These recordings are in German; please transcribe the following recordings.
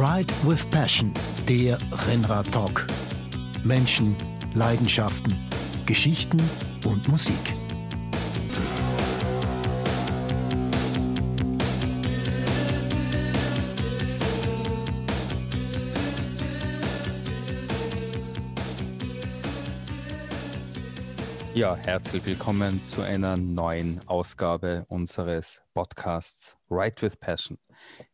Ride with Passion, der Rennrad-Talk. Menschen, Leidenschaften, Geschichten und Musik. Ja, herzlich willkommen zu einer neuen Ausgabe unseres Podcasts Ride with Passion.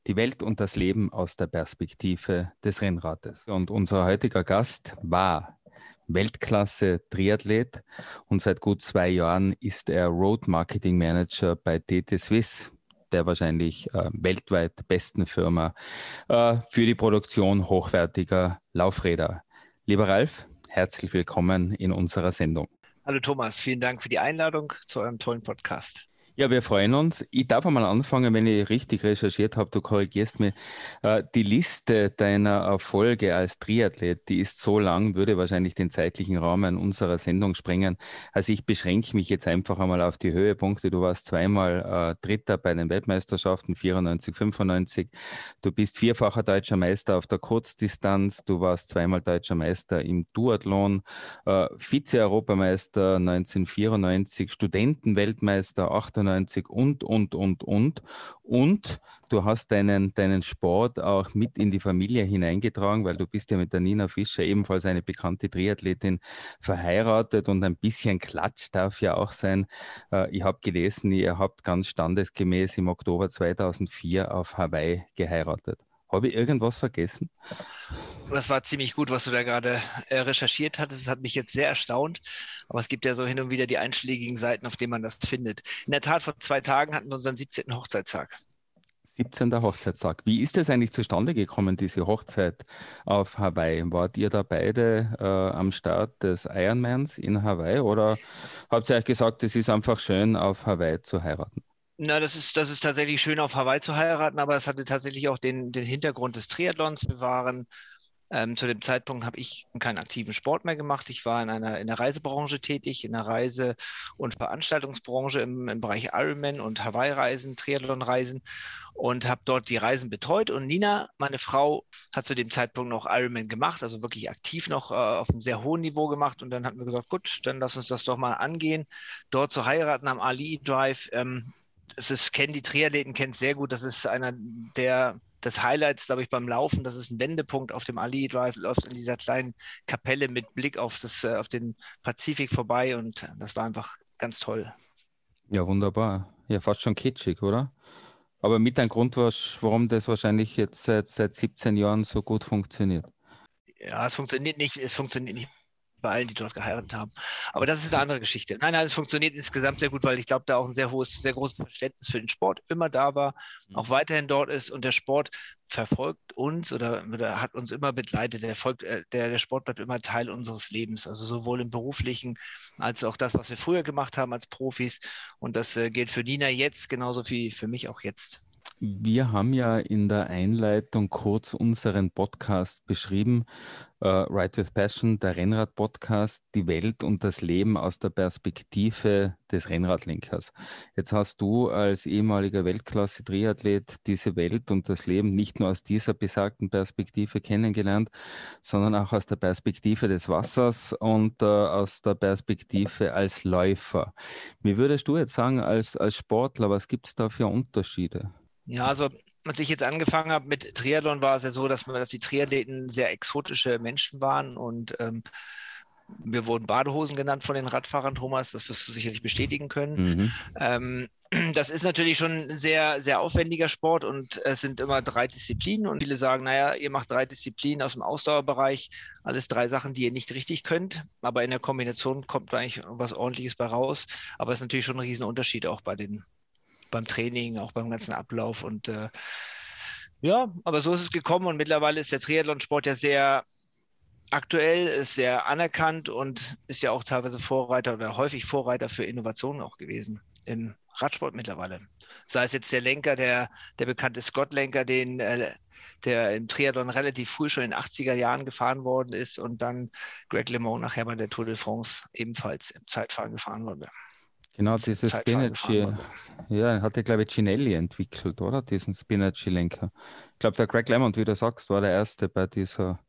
Die Welt und das Leben aus der Perspektive des Rennrades. Und unser heutiger Gast war Weltklasse Triathlet und seit gut zwei Jahren ist er Road Marketing Manager bei TT Swiss, der wahrscheinlich äh, weltweit besten Firma äh, für die Produktion hochwertiger Laufräder. Lieber Ralf, herzlich willkommen in unserer Sendung. Hallo Thomas, vielen Dank für die Einladung zu eurem tollen Podcast. Ja, wir freuen uns. Ich darf einmal anfangen, wenn ich richtig recherchiert habe, du korrigierst mich. Äh, die Liste deiner Erfolge als Triathlet, die ist so lang, würde wahrscheinlich den zeitlichen Rahmen unserer Sendung sprengen. Also ich beschränke mich jetzt einfach einmal auf die Höhepunkte. Du warst zweimal äh, Dritter bei den Weltmeisterschaften, 94, 95. Du bist vierfacher deutscher Meister auf der Kurzdistanz. Du warst zweimal deutscher Meister im Duathlon, äh, Vize-Europameister 1994, Studentenweltmeister 98 98 und, und, und, und. Und du hast deinen, deinen Sport auch mit in die Familie hineingetragen, weil du bist ja mit der Nina Fischer, ebenfalls eine bekannte Triathletin, verheiratet und ein bisschen Klatsch darf ja auch sein. Äh, ich habe gelesen, ihr habt ganz standesgemäß im Oktober 2004 auf Hawaii geheiratet. Habe ich irgendwas vergessen? Das war ziemlich gut, was du da gerade äh, recherchiert hattest. Das hat mich jetzt sehr erstaunt. Aber es gibt ja so hin und wieder die einschlägigen Seiten, auf denen man das findet. In der Tat, vor zwei Tagen hatten wir unseren 17. Hochzeitstag. 17. Hochzeitstag. Wie ist es eigentlich zustande gekommen, diese Hochzeit auf Hawaii? Wart ihr da beide äh, am Start des Ironmans in Hawaii oder habt ihr euch gesagt, es ist einfach schön, auf Hawaii zu heiraten? Na, das ist, das ist tatsächlich schön, auf Hawaii zu heiraten, aber es hatte tatsächlich auch den, den Hintergrund des Triathlons. Wir waren ähm, zu dem Zeitpunkt habe ich keinen aktiven Sport mehr gemacht. Ich war in einer in der Reisebranche tätig, in der Reise- und Veranstaltungsbranche im, im Bereich Ironman und Hawaii-Reisen, Triathlon-Reisen und habe dort die Reisen betreut. Und Nina, meine Frau, hat zu dem Zeitpunkt noch Ironman gemacht, also wirklich aktiv noch äh, auf einem sehr hohen Niveau gemacht. Und dann hatten wir gesagt, gut, dann lass uns das doch mal angehen, dort zu heiraten am Ali Drive. Ähm, es ist, kennen die Triathleten kennt sehr gut. Das ist einer der das Highlights, glaube ich, beim Laufen. Das ist ein Wendepunkt auf dem Ali Drive. Läuft in dieser kleinen Kapelle mit Blick auf das, äh, auf den Pazifik vorbei und das war einfach ganz toll. Ja, wunderbar. Ja, fast schon kitschig, oder? Aber mit ein Grund, warum das wahrscheinlich jetzt seit, seit 17 Jahren so gut funktioniert. Ja, es funktioniert nicht, es funktioniert nicht bei allen, die dort geheiratet haben. Aber das ist eine andere Geschichte. Nein, nein, es funktioniert insgesamt sehr gut, weil ich glaube, da auch ein sehr hohes, sehr großes Verständnis für den Sport immer da war, mhm. auch weiterhin dort ist und der Sport verfolgt uns oder, oder hat uns immer begleitet. Der, folgt, äh, der, der Sport bleibt immer Teil unseres Lebens, also sowohl im beruflichen als auch das, was wir früher gemacht haben als Profis. Und das äh, gilt für Nina jetzt genauso wie für mich auch jetzt. Wir haben ja in der Einleitung kurz unseren Podcast beschrieben, uh, Ride with Passion, der Rennrad-Podcast, die Welt und das Leben aus der Perspektive des Rennradlenkers. Jetzt hast du als ehemaliger Weltklasse-Triathlet diese Welt und das Leben nicht nur aus dieser besagten Perspektive kennengelernt, sondern auch aus der Perspektive des Wassers und uh, aus der Perspektive als Läufer. Wie würdest du jetzt sagen, als, als Sportler, was gibt es da für Unterschiede? Ja, also als ich jetzt angefangen habe mit Triathlon, war es ja so, dass, man, dass die Triathleten sehr exotische Menschen waren und ähm, wir wurden Badehosen genannt von den Radfahrern, Thomas, das wirst du sicherlich bestätigen können. Mhm. Ähm, das ist natürlich schon ein sehr, sehr aufwendiger Sport und es sind immer drei Disziplinen und viele sagen, naja, ihr macht drei Disziplinen aus dem Ausdauerbereich, alles drei Sachen, die ihr nicht richtig könnt, aber in der Kombination kommt eigentlich was ordentliches bei raus. Aber es ist natürlich schon ein Riesenunterschied auch bei den, beim Training, auch beim ganzen Ablauf. Und äh, ja, aber so ist es gekommen und mittlerweile ist der Triathlonsport ja sehr aktuell, ist sehr anerkannt und ist ja auch teilweise Vorreiter oder häufig Vorreiter für Innovationen auch gewesen im Radsport mittlerweile. Sei es jetzt der Lenker, der, der bekannte Scott-Lenker, den äh, der im Triathlon relativ früh schon in den 80er Jahren gefahren worden ist und dann Greg LeMond nachher bei der Tour de France ebenfalls im Zeitfahren gefahren wurde. Genau, dieses Spinach Ja, hat er, glaube ich, Ginelli entwickelt, oder? Diesen Spinacci-Lenker. Ich glaube, der Greg LeMond, wie du sagst, war der Erste bei dieser,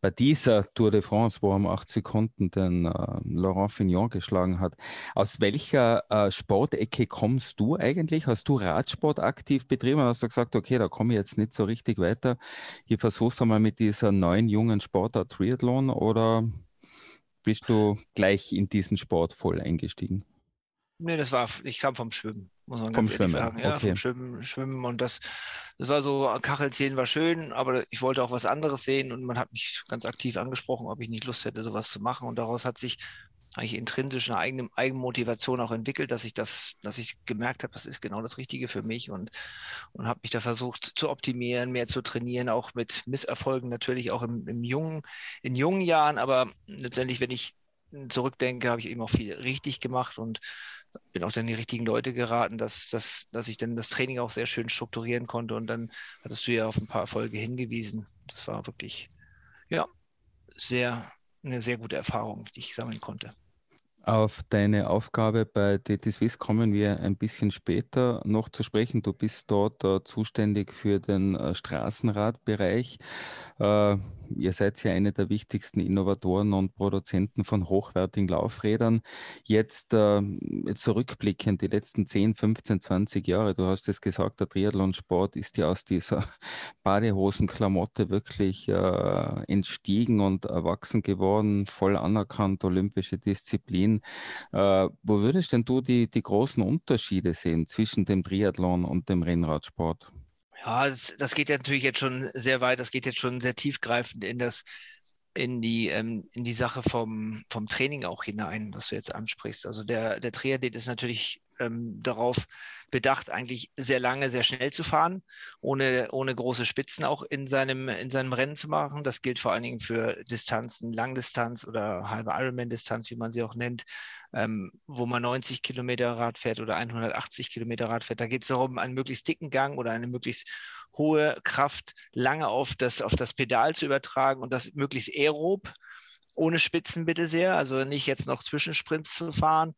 bei dieser Tour de France, wo er um acht Sekunden den äh, Laurent Fignon geschlagen hat. Aus welcher äh, Sportecke kommst du eigentlich? Hast du Radsport aktiv betrieben? Hast du gesagt, okay, da komme ich jetzt nicht so richtig weiter. Ich versuche es einmal mit dieser neuen jungen Sportart Triathlon oder bist du gleich in diesen Sport voll eingestiegen? Nee, das war, ich kam vom Schwimmen, muss man vom ganz Schwimmen. sagen. Ja, okay. vom Schwimmen, Schwimmen und das, das war so, Kachel sehen war schön, aber ich wollte auch was anderes sehen und man hat mich ganz aktiv angesprochen, ob ich nicht Lust hätte, sowas zu machen. Und daraus hat sich eigentlich intrinsisch eine eigene Eigenmotivation auch entwickelt, dass ich das, dass ich gemerkt habe, das ist genau das Richtige für mich und, und habe mich da versucht zu optimieren, mehr zu trainieren, auch mit Misserfolgen natürlich auch im, im jungen, in jungen Jahren, aber letztendlich, wenn ich zurückdenke, habe ich eben auch viel richtig gemacht und bin auch dann die richtigen Leute geraten, dass, dass, dass ich dann das Training auch sehr schön strukturieren konnte. Und dann hattest du ja auf ein paar Erfolge hingewiesen. Das war wirklich, ja, sehr, eine sehr gute Erfahrung, die ich sammeln konnte. Auf deine Aufgabe bei DT Swiss kommen wir ein bisschen später noch zu sprechen. Du bist dort äh, zuständig für den äh, Straßenradbereich. Äh, ihr seid ja eine der wichtigsten Innovatoren und Produzenten von hochwertigen Laufrädern. Jetzt, äh, zurückblickend, die letzten 10, 15, 20 Jahre, du hast es gesagt, der Triathlonsport ist ja aus dieser Badehosenklamotte wirklich äh, entstiegen und erwachsen geworden, voll anerkannt, olympische Disziplin. Äh, wo würdest denn du die, die großen Unterschiede sehen zwischen dem Triathlon und dem Rennradsport? Ja, das, das, geht ja natürlich jetzt schon sehr weit, das geht jetzt schon sehr tiefgreifend in das, in die, ähm, in die Sache vom, vom Training auch hinein, was du jetzt ansprichst. Also der, der Triathlet ist natürlich ähm, darauf bedacht, eigentlich sehr lange, sehr schnell zu fahren, ohne, ohne große Spitzen auch in seinem, in seinem Rennen zu machen. Das gilt vor allen Dingen für Distanzen, Langdistanz oder halbe Ironman-Distanz, wie man sie auch nennt, ähm, wo man 90 Kilometer Rad fährt oder 180 Kilometer Rad fährt. Da geht es darum, einen möglichst dicken Gang oder eine möglichst hohe Kraft lange auf das, auf das Pedal zu übertragen und das möglichst aerob, ohne Spitzen bitte sehr, also nicht jetzt noch Zwischensprints zu fahren.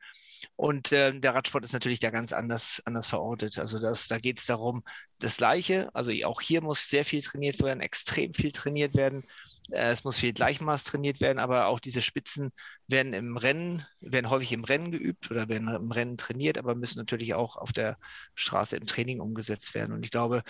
Und äh, der Radsport ist natürlich da ganz anders, anders verortet. Also das, da geht es darum, das Gleiche. Also auch hier muss sehr viel trainiert werden, extrem viel trainiert werden. Äh, es muss viel Gleichmaß trainiert werden, aber auch diese Spitzen werden im Rennen, werden häufig im Rennen geübt oder werden im Rennen trainiert, aber müssen natürlich auch auf der Straße im Training umgesetzt werden. Und ich glaube,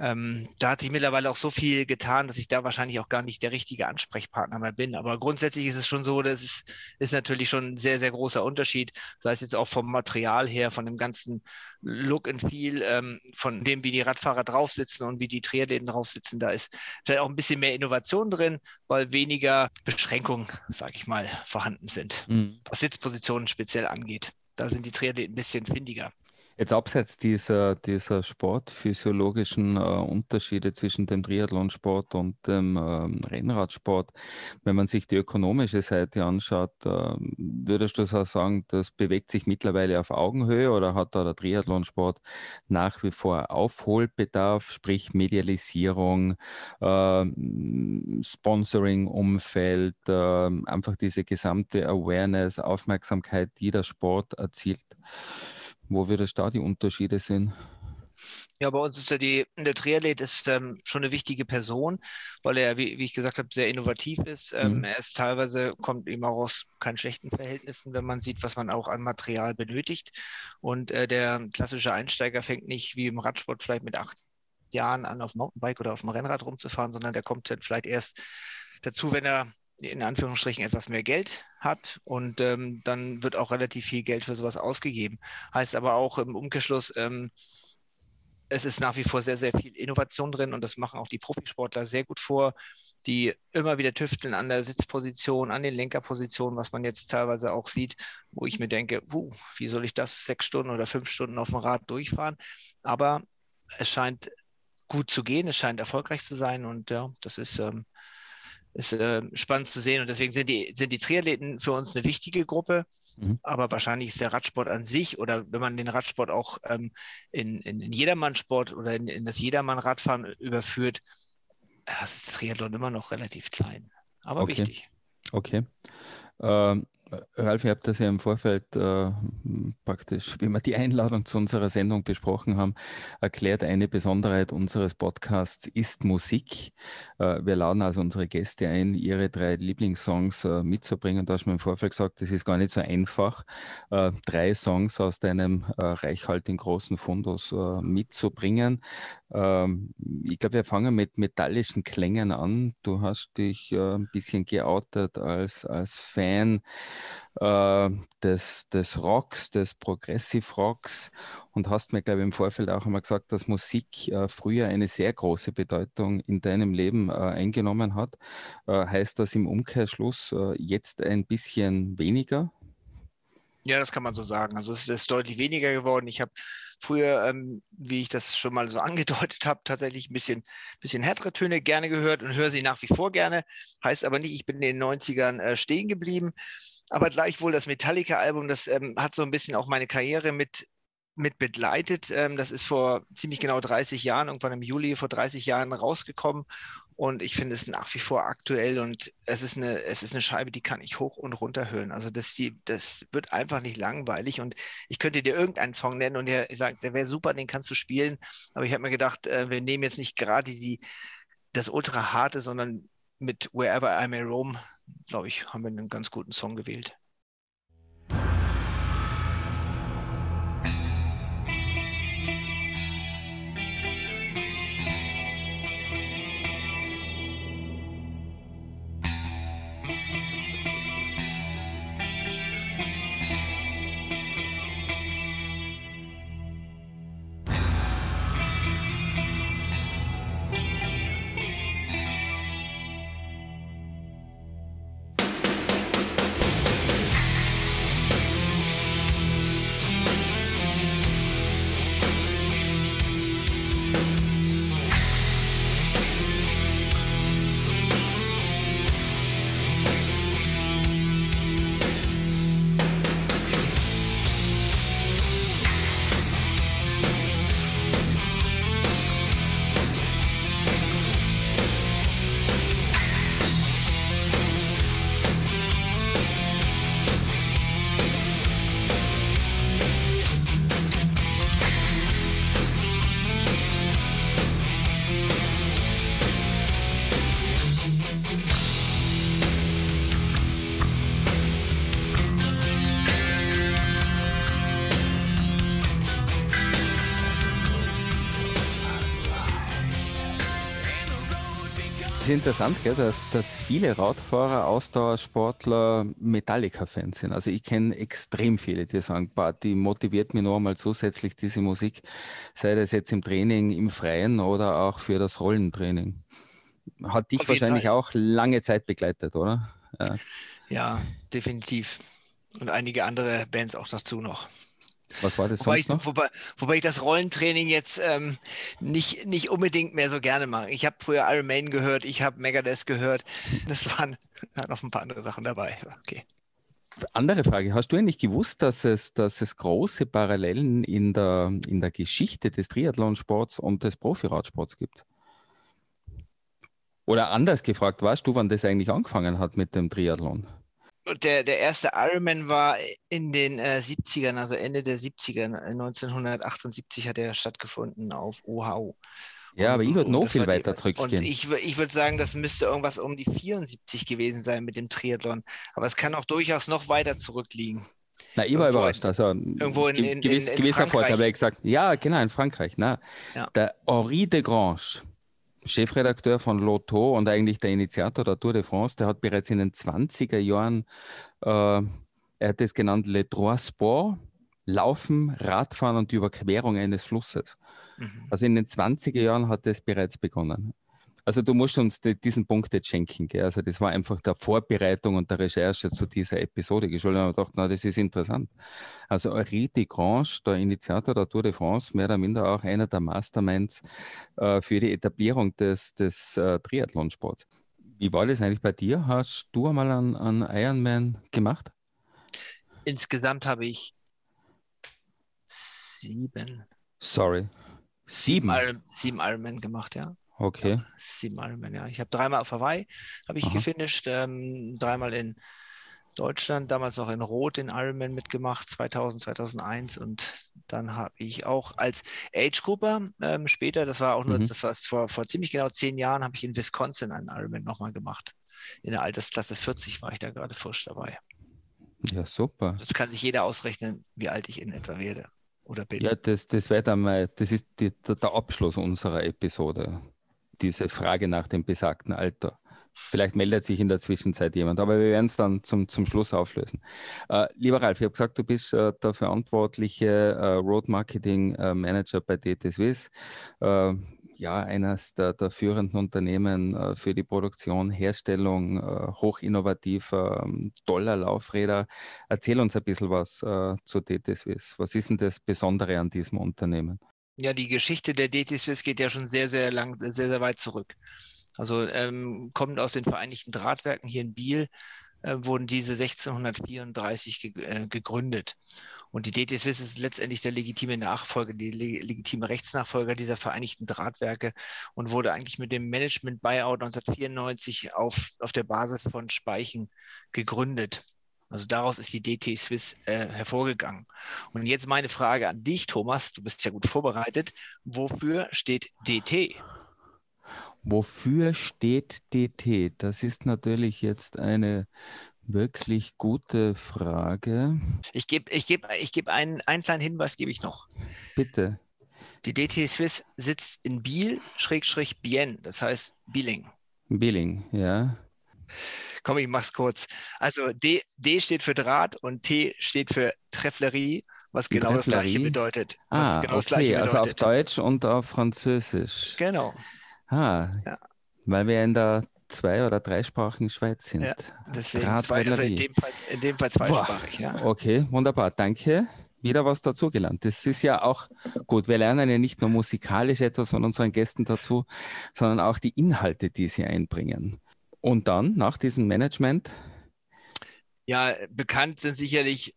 ähm, da hat sich mittlerweile auch so viel getan, dass ich da wahrscheinlich auch gar nicht der richtige Ansprechpartner mehr bin. Aber grundsätzlich ist es schon so, dass es ist natürlich schon ein sehr, sehr großer Unterschied, sei es jetzt auch vom Material her, von dem ganzen Look and Feel, ähm, von dem, wie die Radfahrer drauf sitzen und wie die Triathleten drauf sitzen. Da ist vielleicht auch ein bisschen mehr Innovation drin, weil weniger Beschränkungen, sage ich mal, vorhanden sind, mhm. was Sitzpositionen speziell angeht. Da sind die Triathleten ein bisschen findiger. Jetzt abseits dieser, dieser sportphysiologischen äh, Unterschiede zwischen dem Triathlonsport und dem ähm, Rennradsport, wenn man sich die ökonomische Seite anschaut, äh, würdest du so sagen, das bewegt sich mittlerweile auf Augenhöhe oder hat da der Triathlonsport nach wie vor Aufholbedarf, sprich Medialisierung, äh, Sponsoring-Umfeld, äh, einfach diese gesamte Awareness, Aufmerksamkeit, die der Sport erzielt? Wo wir da die Unterschiede sehen? Ja, bei uns ist ja die, der Triathlet ist ähm, schon eine wichtige Person, weil er, wie, wie ich gesagt habe, sehr innovativ ist. Ähm, mhm. Er ist teilweise, kommt immer aus keinen schlechten Verhältnissen, wenn man sieht, was man auch an Material benötigt. Und äh, der klassische Einsteiger fängt nicht wie im Radsport vielleicht mit acht Jahren an, auf Mountainbike oder auf dem Rennrad rumzufahren, sondern der kommt dann vielleicht erst dazu, wenn er in Anführungsstrichen etwas mehr Geld hat und ähm, dann wird auch relativ viel Geld für sowas ausgegeben. Heißt aber auch im Umkehrschluss, ähm, es ist nach wie vor sehr, sehr viel Innovation drin und das machen auch die Profisportler sehr gut vor, die immer wieder tüfteln an der Sitzposition, an den Lenkerpositionen, was man jetzt teilweise auch sieht, wo ich mir denke, puh, wie soll ich das sechs Stunden oder fünf Stunden auf dem Rad durchfahren? Aber es scheint gut zu gehen, es scheint erfolgreich zu sein und ja, das ist ähm, ist äh, spannend zu sehen. Und deswegen sind die, sind die Triathleten für uns eine wichtige Gruppe. Mhm. Aber wahrscheinlich ist der Radsport an sich oder wenn man den Radsport auch ähm, in, in, in Jedermannsport oder in, in das Jedermann-Radfahren überführt, ist der Triathlon immer noch relativ klein. Aber okay. wichtig. Okay. Ähm, Ralf, ich habe das ja im Vorfeld äh, praktisch, wie wir die Einladung zu unserer Sendung besprochen haben, erklärt, eine Besonderheit unseres Podcasts ist Musik. Äh, wir laden also unsere Gäste ein, ihre drei Lieblingssongs äh, mitzubringen. Da hast du mir im Vorfeld gesagt, das ist gar nicht so einfach, äh, drei Songs aus deinem äh, reichhaltigen großen Fundus äh, mitzubringen. Ähm, ich glaube, wir fangen mit metallischen Klängen an. Du hast dich ein bisschen geoutet als, als Fan äh, des, des Rocks, des Progressive Rocks und hast mir, glaube ich, im Vorfeld auch einmal gesagt, dass Musik äh, früher eine sehr große Bedeutung in deinem Leben äh, eingenommen hat. Äh, heißt das im Umkehrschluss äh, jetzt ein bisschen weniger? Ja, das kann man so sagen. Also es ist deutlich weniger geworden. Ich habe früher, ähm, wie ich das schon mal so angedeutet habe, tatsächlich ein bisschen, bisschen härtere Töne gerne gehört und höre sie nach wie vor gerne. Heißt aber nicht, ich bin in den 90ern äh, stehen geblieben. Aber gleichwohl das Metallica-Album, das ähm, hat so ein bisschen auch meine Karriere mit mit begleitet. Ähm, das ist vor ziemlich genau 30 Jahren, irgendwann im Juli vor 30 Jahren rausgekommen. Und ich finde es nach wie vor aktuell und es ist eine, es ist eine Scheibe, die kann ich hoch und runter hören. Also das, die, das wird einfach nicht langweilig. Und ich könnte dir irgendeinen Song nennen und der sagt, der wäre super, den kannst du spielen. Aber ich habe mir gedacht, äh, wir nehmen jetzt nicht gerade die, das ultra harte, sondern mit Wherever I May Roam, glaube ich, haben wir einen ganz guten Song gewählt. Interessant, gell, dass, dass viele Radfahrer, Ausdauersportler Metallica-Fans sind. Also ich kenne extrem viele, die sagen, bah, die motiviert mich noch einmal zusätzlich diese Musik, sei das jetzt im Training, im Freien oder auch für das Rollentraining. Hat dich wahrscheinlich Fall. auch lange Zeit begleitet, oder? Ja. ja, definitiv. Und einige andere Bands auch dazu noch. Was war das wobei sonst ich, noch? Wobei, wobei, ich das Rollentraining jetzt ähm, nicht, nicht unbedingt mehr so gerne mache. Ich habe früher Iron Maiden gehört, ich habe Megadeth gehört. Das waren noch ein paar andere Sachen dabei. Okay. Andere Frage. Hast du eigentlich gewusst, dass es, dass es große Parallelen in der, in der Geschichte des Triathlonsports und des Profiradsports gibt? Oder anders gefragt, weißt du, wann das eigentlich angefangen hat mit dem Triathlon? Der, der erste Ironman war in den äh, 70ern, also Ende der 70er, 1978 hat er stattgefunden auf Oahu. Ja, aber ich würde noch viel weiter zurückgehen. Und ich, ich würde sagen, das müsste irgendwas um die 74 gewesen sein mit dem Triathlon. Aber es kann auch durchaus noch weiter zurückliegen. Na, ich war überrascht. Also, irgendwo in, in, gewiss, in, in gewisser Vorteil, habe ich gesagt, ja, genau, in Frankreich. Na, ja. Der Henri de Grange, Chefredakteur von Lotto und eigentlich der Initiator der Tour de France, der hat bereits in den 20er Jahren, äh, er hat es genannt Le Trois Sport, Laufen, Radfahren und die Überquerung eines Flusses. Mhm. Also in den 20er Jahren hat es bereits begonnen. Also du musst uns die, diesen Punkt jetzt schenken. Gell? Also das war einfach der Vorbereitung und der Recherche zu dieser Episode geschuldet. Und ich dachte, na, das ist interessant. Also Henri de Grange, der Initiator der Tour de France, mehr oder minder auch einer der Masterminds äh, für die Etablierung des, des äh, Triathlonsports. Wie war das eigentlich bei dir? Hast du einmal einen, einen Ironman gemacht? Insgesamt habe ich sieben. Sorry. Sieben? Sieben, sieben Ironman gemacht, ja. Okay. Ja, sieben Ironman, ja. Ich habe dreimal auf Hawaii habe ich Aha. gefinisht, ähm, dreimal in Deutschland, damals noch in Rot den Ironman mitgemacht, 2000, 2001 und dann habe ich auch als Age Grouper ähm, später, das war auch nur, mhm. das war vor, vor ziemlich genau zehn Jahren, habe ich in Wisconsin einen Ironman nochmal gemacht. In der Altersklasse 40 war ich da gerade frisch dabei. Ja, super. Das kann sich jeder ausrechnen, wie alt ich in etwa werde oder bin. Ja, das, das wäre dann mal, das ist die, der Abschluss unserer Episode. Diese Frage nach dem besagten Alter. Vielleicht meldet sich in der Zwischenzeit jemand, aber wir werden es dann zum, zum Schluss auflösen. Äh, lieber Ralf, ich habe gesagt, du bist äh, der verantwortliche äh, Road Marketing äh, Manager bei DT Swiss. Äh, ja, eines der, der führenden Unternehmen äh, für die Produktion, Herstellung hochinnovativer, ähm, toller Laufräder. Erzähl uns ein bisschen was zu DT Swiss. Was ist denn das Besondere an diesem Unternehmen? Ja, die Geschichte der DT Swiss geht ja schon sehr, sehr lang, sehr, sehr weit zurück. Also ähm, kommend aus den Vereinigten Drahtwerken hier in Biel äh, wurden diese 1634 ge äh, gegründet. Und die DT Swiss ist letztendlich der legitime Nachfolger, die le legitime Rechtsnachfolger dieser Vereinigten Drahtwerke und wurde eigentlich mit dem Management Buyout 1994 auf, auf der Basis von Speichen gegründet. Also daraus ist die DT Swiss äh, hervorgegangen. Und jetzt meine Frage an dich, Thomas. Du bist ja gut vorbereitet. Wofür steht DT? Wofür steht DT? Das ist natürlich jetzt eine wirklich gute Frage. Ich gebe ich geb, ich geb einen, einen kleinen Hinweis, gebe ich noch. Bitte. Die DT Swiss sitzt in Biel, Schrägstrich Bien, das heißt Bieling. Bieling, ja. Komm, ich mach's kurz. Also D, D steht für Draht und T steht für Trefflerie, was genau das gleiche bedeutet. Ah, genau okay, also auf Deutsch und auf Französisch. Genau. Ah, ja. weil wir in der zwei- oder dreisprachigen Schweiz sind. Ja, deswegen zwei, also in, dem Fall, in dem Fall zweisprachig, ja. Okay, wunderbar, danke. Wieder was dazugelernt. Das ist ja auch gut. Wir lernen ja nicht nur musikalisch etwas von unseren Gästen dazu, sondern auch die Inhalte, die sie einbringen. Und dann, nach diesem Management? Ja, bekannt sind sicherlich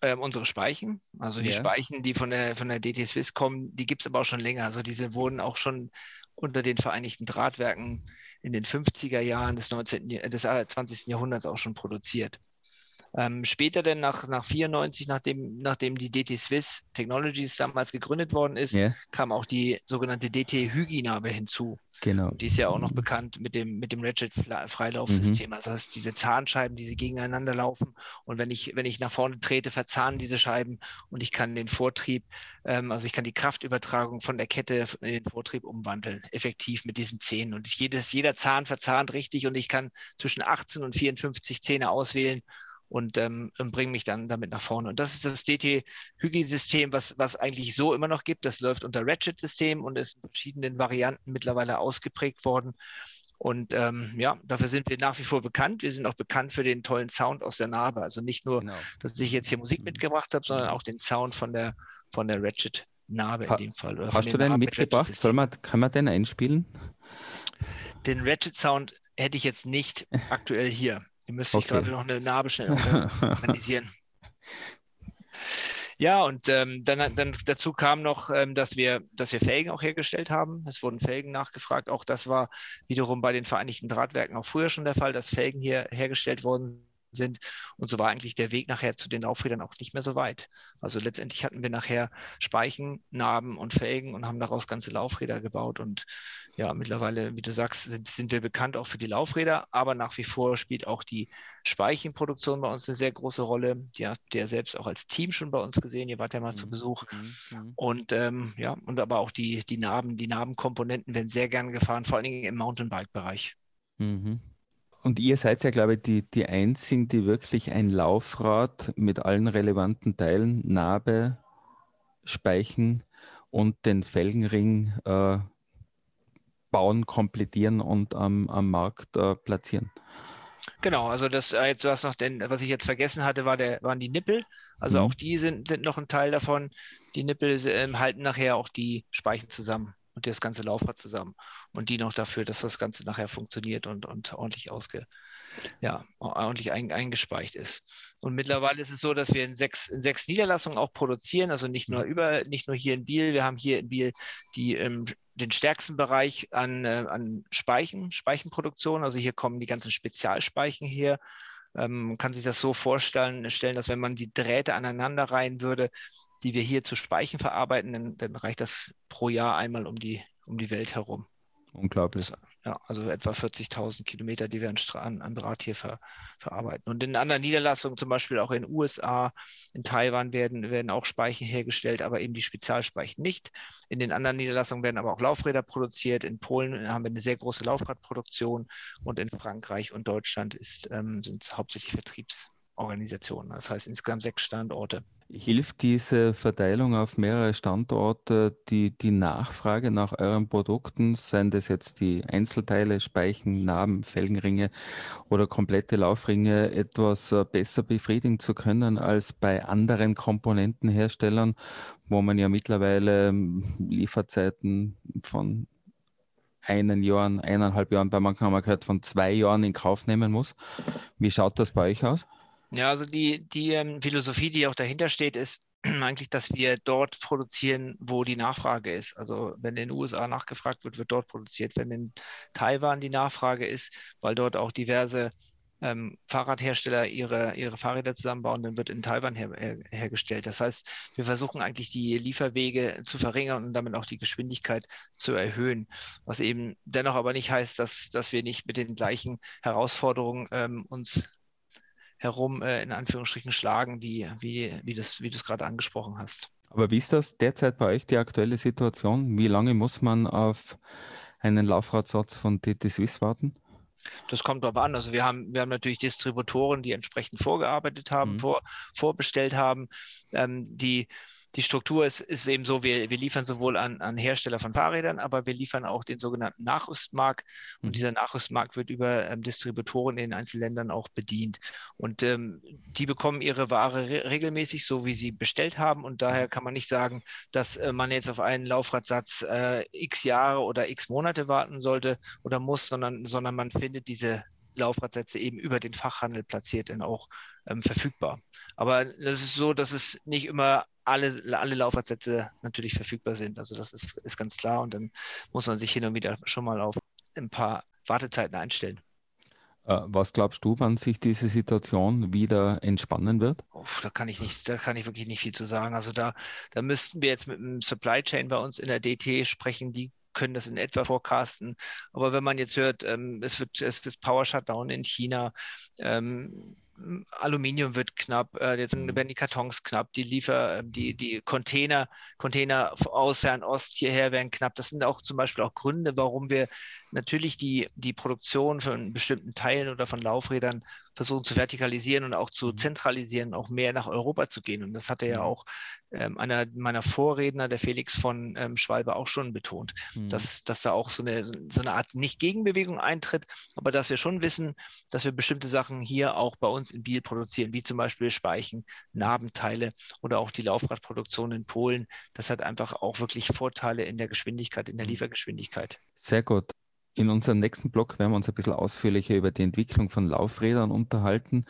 äh, unsere Speichen. Also die ja. Speichen, die von der, von der DT Swiss kommen, die gibt es aber auch schon länger. Also diese wurden auch schon unter den Vereinigten Drahtwerken in den 50er Jahren des, 19, des 20. Jahrhunderts auch schon produziert. Ähm, später denn nach, nach 94, nachdem, nachdem die DT Swiss Technologies damals gegründet worden ist, yeah. kam auch die sogenannte DT Hygienabel hinzu. Genau. Die ist ja auch noch bekannt mit dem, mit dem Ratchet-Freilaufsystem. Mhm. Also das heißt, diese Zahnscheiben, die gegeneinander laufen. Und wenn ich, wenn ich nach vorne trete, verzahnen diese Scheiben und ich kann den Vortrieb, ähm, also ich kann die Kraftübertragung von der Kette in den Vortrieb umwandeln, effektiv mit diesen Zähnen. Und jedes, jeder Zahn verzahnt richtig und ich kann zwischen 18 und 54 Zähne auswählen und ähm, bringe mich dann damit nach vorne. Und das ist das DT-Hygi-System, was, was eigentlich so immer noch gibt. Das läuft unter Ratchet-System und ist in verschiedenen Varianten mittlerweile ausgeprägt worden. Und ähm, ja, dafür sind wir nach wie vor bekannt. Wir sind auch bekannt für den tollen Sound aus der Narbe. Also nicht nur, genau. dass ich jetzt hier Musik mhm. mitgebracht habe, sondern auch den Sound von der, von der Ratchet-Narbe in dem Fall. Hast du den mitgebracht? Soll man, kann man den einspielen? Den Ratchet-Sound hätte ich jetzt nicht aktuell hier. Ihr müsst okay. gerade noch eine Narbe schnell organisieren. Ja, und ähm, dann, dann dazu kam noch, ähm, dass, wir, dass wir Felgen auch hergestellt haben. Es wurden Felgen nachgefragt. Auch das war wiederum bei den Vereinigten Drahtwerken auch früher schon der Fall, dass Felgen hier hergestellt worden sind. Und so war eigentlich der Weg nachher zu den Laufrädern auch nicht mehr so weit. Also letztendlich hatten wir nachher Speichen, Narben und Felgen und haben daraus ganze Laufräder gebaut. Und ja, mittlerweile, wie du sagst, sind, sind wir bekannt auch für die Laufräder, aber nach wie vor spielt auch die Speichenproduktion bei uns eine sehr große Rolle. Die habt ihr selbst auch als Team schon bei uns gesehen. Ihr wart ja mal mhm. zu Besuch. Mhm. Und ähm, ja, und aber auch die, die Narben, die Narbenkomponenten werden sehr gerne gefahren, vor allen Dingen im Mountainbike-Bereich. Mhm. Und ihr seid ja, glaube ich, die, die Einzigen, die wirklich ein Laufrad mit allen relevanten Teilen, Narbe, Speichen und den Felgenring äh, bauen, komplettieren und am, am Markt äh, platzieren. Genau, also das äh, jetzt was noch denn, was ich jetzt vergessen hatte, war der, waren die Nippel. Also mhm. auch die sind, sind noch ein Teil davon. Die Nippel äh, halten nachher auch die Speichen zusammen und das ganze Laufrad zusammen. Und die noch dafür, dass das Ganze nachher funktioniert und, und ordentlich ausge, ja, ordentlich ein, eingespeicht ist. Und mittlerweile ist es so, dass wir in sechs, in sechs Niederlassungen auch produzieren, also nicht nur über, nicht nur hier in Biel. Wir haben hier in Biel die, ähm, den stärksten Bereich an, äh, an Speichen, Speichenproduktion. Also hier kommen die ganzen Spezialspeichen her Ähm, man kann sich das so vorstellen, stellen, dass wenn man die Drähte aneinander reihen würde, die wir hier zu Speichen verarbeiten, dann, dann reicht das pro Jahr einmal um die, um die Welt herum. Unglaublich. Das, ja, also etwa 40.000 Kilometer, die wir an, an Draht hier ver, verarbeiten. Und in anderen Niederlassungen, zum Beispiel auch in den USA, in Taiwan, werden, werden auch Speichen hergestellt, aber eben die Spezialspeichen nicht. In den anderen Niederlassungen werden aber auch Laufräder produziert. In Polen haben wir eine sehr große Laufradproduktion und in Frankreich und Deutschland ist, ähm, sind es hauptsächlich Vertriebsorganisationen. Das heißt insgesamt sechs Standorte. Hilft diese Verteilung auf mehrere Standorte die, die Nachfrage nach euren Produkten, seien das jetzt die Einzelteile, Speichen, Narben, Felgenringe oder komplette Laufringe, etwas äh, besser befriedigen zu können als bei anderen Komponentenherstellern, wo man ja mittlerweile ähm, Lieferzeiten von einen Jahren, eineinhalb Jahren, bei manchen haben wir gehört, von zwei Jahren in Kauf nehmen muss. Wie schaut das bei euch aus? Ja, also die, die ähm, Philosophie, die auch dahinter steht, ist eigentlich, dass wir dort produzieren, wo die Nachfrage ist. Also wenn in den USA nachgefragt wird, wird dort produziert. Wenn in Taiwan die Nachfrage ist, weil dort auch diverse ähm, Fahrradhersteller ihre, ihre Fahrräder zusammenbauen, dann wird in Taiwan her, her, hergestellt. Das heißt, wir versuchen eigentlich die Lieferwege zu verringern und damit auch die Geschwindigkeit zu erhöhen. Was eben dennoch aber nicht heißt, dass, dass wir nicht mit den gleichen Herausforderungen ähm, uns herum äh, in Anführungsstrichen schlagen, wie, wie, wie, das, wie du es gerade angesprochen hast. Aber wie ist das derzeit bei euch die aktuelle Situation? Wie lange muss man auf einen Laufradsatz von TT Swiss warten? Das kommt darauf an. Also wir haben, wir haben natürlich Distributoren, die entsprechend vorgearbeitet haben, mhm. vor, vorbestellt haben, ähm, die die Struktur ist, ist eben so, wir, wir liefern sowohl an, an Hersteller von Fahrrädern, aber wir liefern auch den sogenannten Nachrüstmarkt. Und mhm. dieser Nachrüstmarkt wird über ähm, Distributoren in den einzelnen Ländern auch bedient. Und ähm, die bekommen ihre Ware re regelmäßig, so wie sie bestellt haben. Und daher kann man nicht sagen, dass äh, man jetzt auf einen Laufradsatz äh, x Jahre oder x Monate warten sollte oder muss, sondern, sondern man findet diese Laufradsätze eben über den Fachhandel platziert dann auch ähm, verfügbar. Aber das ist so, dass es nicht immer alle, alle Laufradsätze natürlich verfügbar sind. Also das ist, ist ganz klar und dann muss man sich hin und wieder schon mal auf ein paar Wartezeiten einstellen. Äh, was glaubst du, wann sich diese Situation wieder entspannen wird? Uff, da kann ich nicht, da kann ich wirklich nicht viel zu sagen. Also da, da müssten wir jetzt mit dem Supply Chain bei uns in der DT sprechen, die können das in etwa forecasten. Aber wenn man jetzt hört, ähm, es wird es ist Power Shutdown in China, ähm, Aluminium wird knapp, äh, jetzt mhm. werden die Kartons knapp, die Liefer, ähm, die, die Container, Container aus Fernost hierher werden knapp. Das sind auch zum Beispiel auch Gründe, warum wir natürlich die, die Produktion von bestimmten Teilen oder von Laufrädern versuchen zu vertikalisieren und auch zu mhm. zentralisieren, auch mehr nach Europa zu gehen. Und das hatte ja mhm. auch ähm, einer meiner Vorredner, der Felix von ähm, Schwalbe, auch schon betont, mhm. dass, dass da auch so eine, so eine Art Nicht-Gegenbewegung eintritt, aber dass wir schon wissen, dass wir bestimmte Sachen hier auch bei uns in Biel produzieren, wie zum Beispiel Speichen, Narbenteile oder auch die Laufradproduktion in Polen. Das hat einfach auch wirklich Vorteile in der Geschwindigkeit, in der Liefergeschwindigkeit. Sehr gut. In unserem nächsten Blog werden wir uns ein bisschen ausführlicher über die Entwicklung von Laufrädern unterhalten,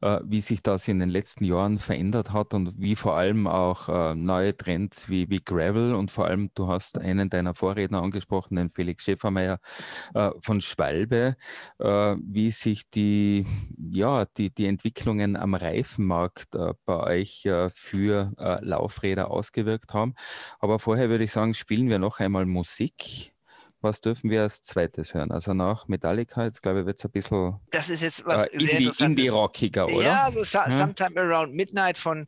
äh, wie sich das in den letzten Jahren verändert hat und wie vor allem auch äh, neue Trends wie, wie Gravel und vor allem, du hast einen deiner Vorredner angesprochen, den Felix Schäfermeier äh, von Schwalbe, äh, wie sich die, ja, die, die Entwicklungen am Reifenmarkt äh, bei euch äh, für Laufräder ausgewirkt haben. Aber vorher würde ich sagen, spielen wir noch einmal Musik was dürfen wir als zweites hören? Also nach Metallica, jetzt glaube ich, wird es ein bisschen das ist jetzt was äh, Indie, Indie-rockiger, oder? Ja, so ja? Sometime Around Midnight von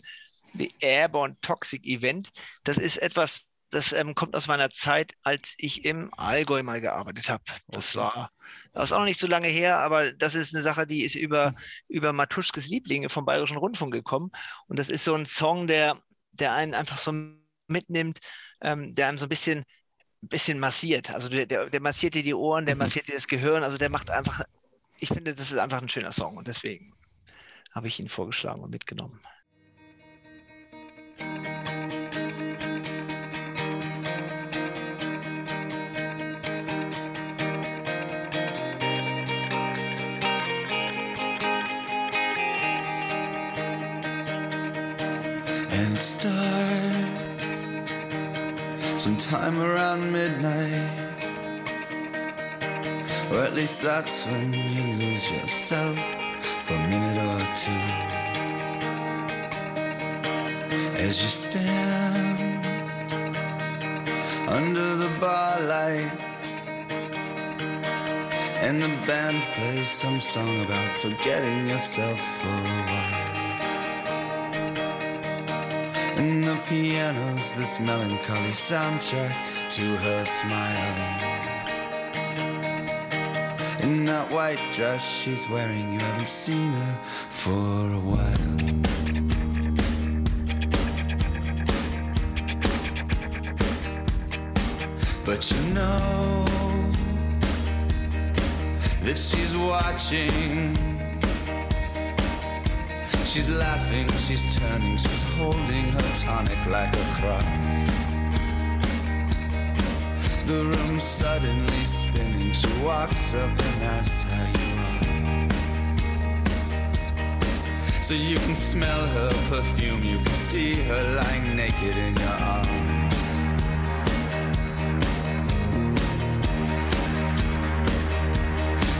The Airborne Toxic Event. Das ist etwas, das ähm, kommt aus meiner Zeit, als ich im Allgäu mal gearbeitet habe. Das war das ist auch noch nicht so lange her, aber das ist eine Sache, die ist über, mhm. über Matuschkes Lieblinge vom Bayerischen Rundfunk gekommen. Und das ist so ein Song, der, der einen einfach so mitnimmt, ähm, der einem so ein bisschen bisschen massiert. Also der, der, der massiert dir die Ohren, der mhm. massiert dir das Gehirn. Also der macht einfach, ich finde, das ist einfach ein schöner Song und deswegen habe ich ihn vorgeschlagen und mitgenommen. And stars sometime around midnight. Or at least that's when you lose yourself. for a minute or two. As you stand under the bar lights and the band plays some song about forgetting yourself for a while. Piano's this melancholy soundtrack to her smile. In that white dress she's wearing, you haven't seen her for a while. But you know that she's watching. She's laughing, she's turning, she's holding her tonic like a cross. The room suddenly spinning. She walks up and asks how you are. So you can smell her perfume, you can see her lying naked in your arms.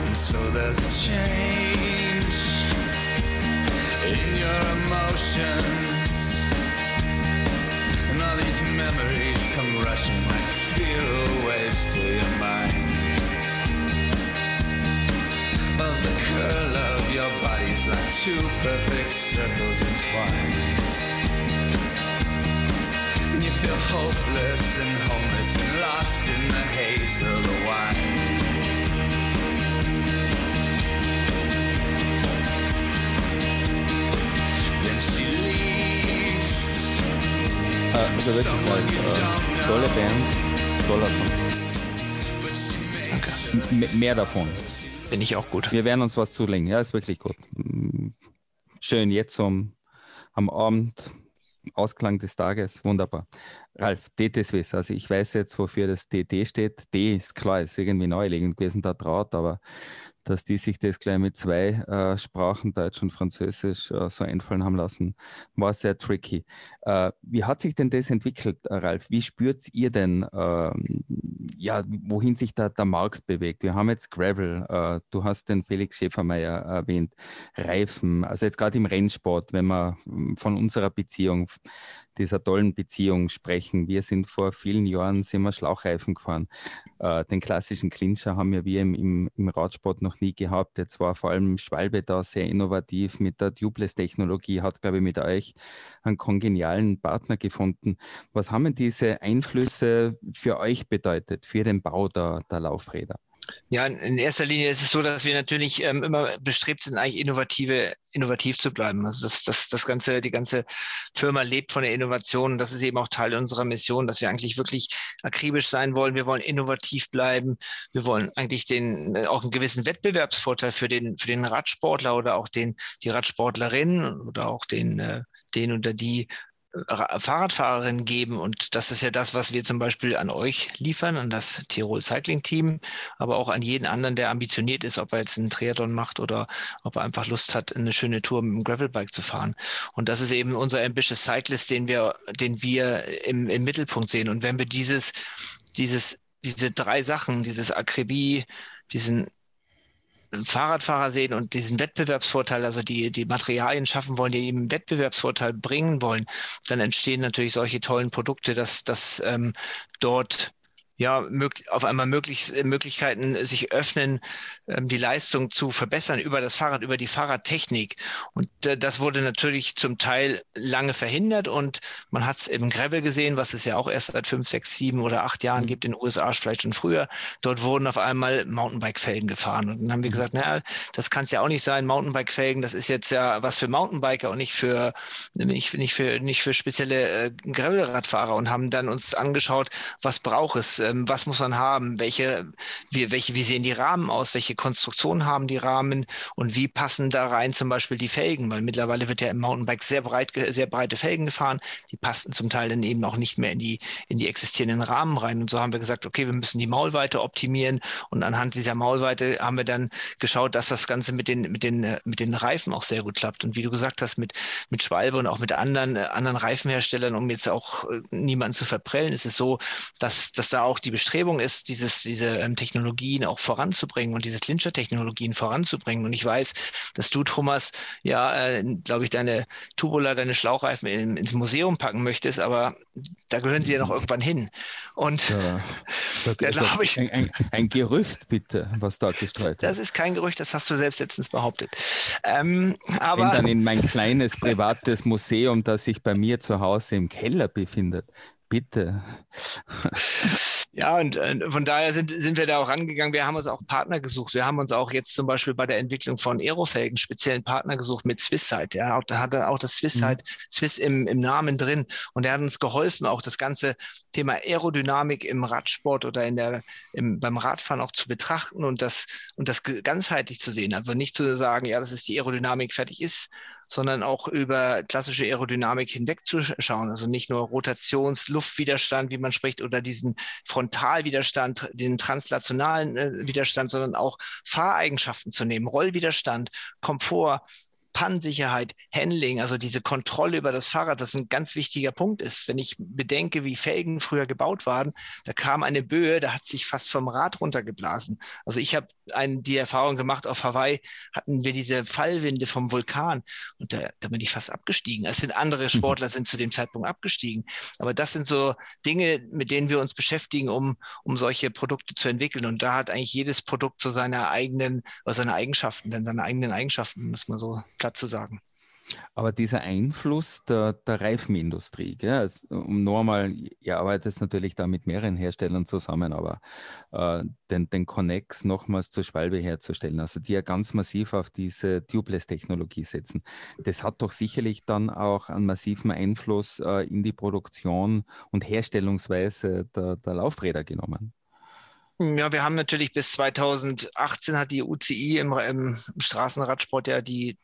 And so there's a change your emotions. And all these memories come rushing like fear waves to your mind. Of the curl of your bodies like two perfect circles entwined. And you feel hopeless and homeless and lost in the haze of the wine. Also wirklich halt, äh, tolle Band, toller Song. Danke. Mehr davon. Bin ich auch gut. Wir werden uns was zulegen. Ja, ist wirklich gut. Schön jetzt um, am Abend, Ausklang des Tages, wunderbar. Ralf, DT Swiss, also ich weiß jetzt, wofür das DT steht. D ist klar, ist irgendwie naheliegend gewesen, da traut, aber dass die sich das gleich mit zwei äh, Sprachen, Deutsch und Französisch, äh, so einfallen haben lassen, war sehr tricky. Äh, wie hat sich denn das entwickelt, äh, Ralf? Wie spürt ihr denn, ähm, ja, wohin sich da der Markt bewegt? Wir haben jetzt Gravel, äh, du hast den Felix Schäfermeier erwähnt, Reifen, also jetzt gerade im Rennsport, wenn wir mm, von unserer Beziehung, dieser tollen Beziehung sprechen. Wir sind vor vielen Jahren sind wir Schlauchreifen gefahren. Äh, den klassischen Clincher haben ja wir im, im, im Radsport noch nie gehabt. Jetzt war vor allem Schwalbe da sehr innovativ mit der Tubeless-Technologie, hat, glaube ich, mit euch einen kongenialen Partner gefunden. Was haben diese Einflüsse für euch bedeutet, für den Bau der, der Laufräder? Ja, in erster Linie ist es so, dass wir natürlich ähm, immer bestrebt sind, eigentlich innovative, innovativ zu bleiben. Also das, das, das ganze, die ganze Firma lebt von der Innovation. Das ist eben auch Teil unserer Mission, dass wir eigentlich wirklich akribisch sein wollen. Wir wollen innovativ bleiben. Wir wollen eigentlich den, auch einen gewissen Wettbewerbsvorteil für den, für den Radsportler oder auch den, die Radsportlerin oder auch den, äh, den oder die Fahrradfahrerin geben. Und das ist ja das, was wir zum Beispiel an euch liefern, an das Tirol Cycling Team, aber auch an jeden anderen, der ambitioniert ist, ob er jetzt einen Triathlon macht oder ob er einfach Lust hat, eine schöne Tour mit dem Gravelbike zu fahren. Und das ist eben unser Ambitious Cyclist, den wir, den wir im, im Mittelpunkt sehen. Und wenn wir dieses, dieses, diese drei Sachen, dieses Akribie, diesen Fahrradfahrer sehen und diesen Wettbewerbsvorteil, also die, die Materialien schaffen wollen, die eben Wettbewerbsvorteil bringen wollen, dann entstehen natürlich solche tollen Produkte, dass, dass ähm, dort ja, auf einmal möglich, Möglichkeiten sich öffnen, ähm, die Leistung zu verbessern über das Fahrrad, über die Fahrradtechnik. Und äh, das wurde natürlich zum Teil lange verhindert und man hat es im Gravel gesehen, was es ja auch erst seit fünf, sechs, sieben oder acht Jahren gibt, in den USA vielleicht schon früher. Dort wurden auf einmal Mountainbike-Felgen gefahren. Und dann haben wir gesagt, naja, das kann es ja auch nicht sein. Mountainbike-Felgen, das ist jetzt ja was für Mountainbiker und nicht für, nicht, nicht für, nicht für spezielle äh, Gravelradfahrer und haben dann uns angeschaut, was braucht es, ähm, was muss man haben, welche, wie, welche, wie sehen die Rahmen aus, welche Konstruktion haben die Rahmen? Und wie passen da rein zum Beispiel die Felgen, weil mittlerweile wird ja im Mountainbike sehr breit, sehr breite Felgen gefahren, die passten zum Teil dann eben auch nicht mehr in die, in die existierenden Rahmen rein. Und so haben wir gesagt, okay, wir müssen die Maulweite optimieren. Und anhand dieser Maulweite haben wir dann geschaut, dass das Ganze mit den, mit den, äh, mit den Reifen auch sehr gut klappt. Und wie du gesagt hast, mit, mit Schwalbe und auch mit anderen, äh, anderen Reifenherstellern, um jetzt auch äh, niemanden zu verprellen, ist es so, dass, dass da auch auch die Bestrebung ist, dieses, diese ähm, Technologien auch voranzubringen und diese Clincher-Technologien voranzubringen. Und ich weiß, dass du, Thomas, ja, äh, glaube ich, deine Tubular, deine Schlauchreifen in, ins Museum packen möchtest, aber da gehören sie ja noch irgendwann hin. Und ja, da glaube ich. Ein, ein, ein, Gerücht, bitte, was da gestreut Das ist kein Gerücht, das hast du selbst letztens behauptet. Ähm, aber, Wenn dann in mein kleines privates Museum, das sich bei mir zu Hause im Keller befindet, bitte. Ja, und äh, von daher sind, sind wir da auch rangegangen. Wir haben uns auch Partner gesucht. Wir haben uns auch jetzt zum Beispiel bei der Entwicklung von Aerofelgen speziellen Partner gesucht mit Swisside. Ja, da hat er auch das Swisside, mhm. Swiss im, im Namen drin. Und er hat uns geholfen, auch das ganze Thema Aerodynamik im Radsport oder in der, im, beim Radfahren auch zu betrachten und das, und das ganzheitlich zu sehen. Also nicht zu sagen, ja, das ist die Aerodynamik, fertig ist, sondern auch über klassische Aerodynamik hinwegzuschauen. Also nicht nur Rotations-, Luftwiderstand, wie man spricht, oder diesen Frontalwiderstand, den translationalen äh, Widerstand, sondern auch Fahreigenschaften zu nehmen, Rollwiderstand, Komfort, Pannensicherheit, Handling, also diese Kontrolle über das Fahrrad, das ein ganz wichtiger Punkt ist. Wenn ich bedenke, wie Felgen früher gebaut waren, da kam eine Böe, da hat sich fast vom Rad runtergeblasen. Also ich habe die Erfahrung gemacht, auf Hawaii hatten wir diese Fallwinde vom Vulkan und da, da bin ich fast abgestiegen. Es sind andere mhm. Sportler sind zu dem Zeitpunkt abgestiegen. Aber das sind so Dinge, mit denen wir uns beschäftigen, um, um solche Produkte zu entwickeln. Und da hat eigentlich jedes Produkt so seine eigenen, seine Eigenschaften, denn seine eigenen Eigenschaften, muss man so platt zu sagen. Aber dieser Einfluss der, der Reifenindustrie, gell, also, um normal, ihr arbeitet natürlich da mit mehreren Herstellern zusammen, aber äh, den, den Connex nochmals zur Schwalbe herzustellen, also die ja ganz massiv auf diese Tubeless-Technologie setzen, das hat doch sicherlich dann auch einen massiven Einfluss äh, in die Produktion und Herstellungsweise der, der Laufräder genommen. Ja, wir haben natürlich bis 2018 hat die UCI im, im Straßenradsport ja die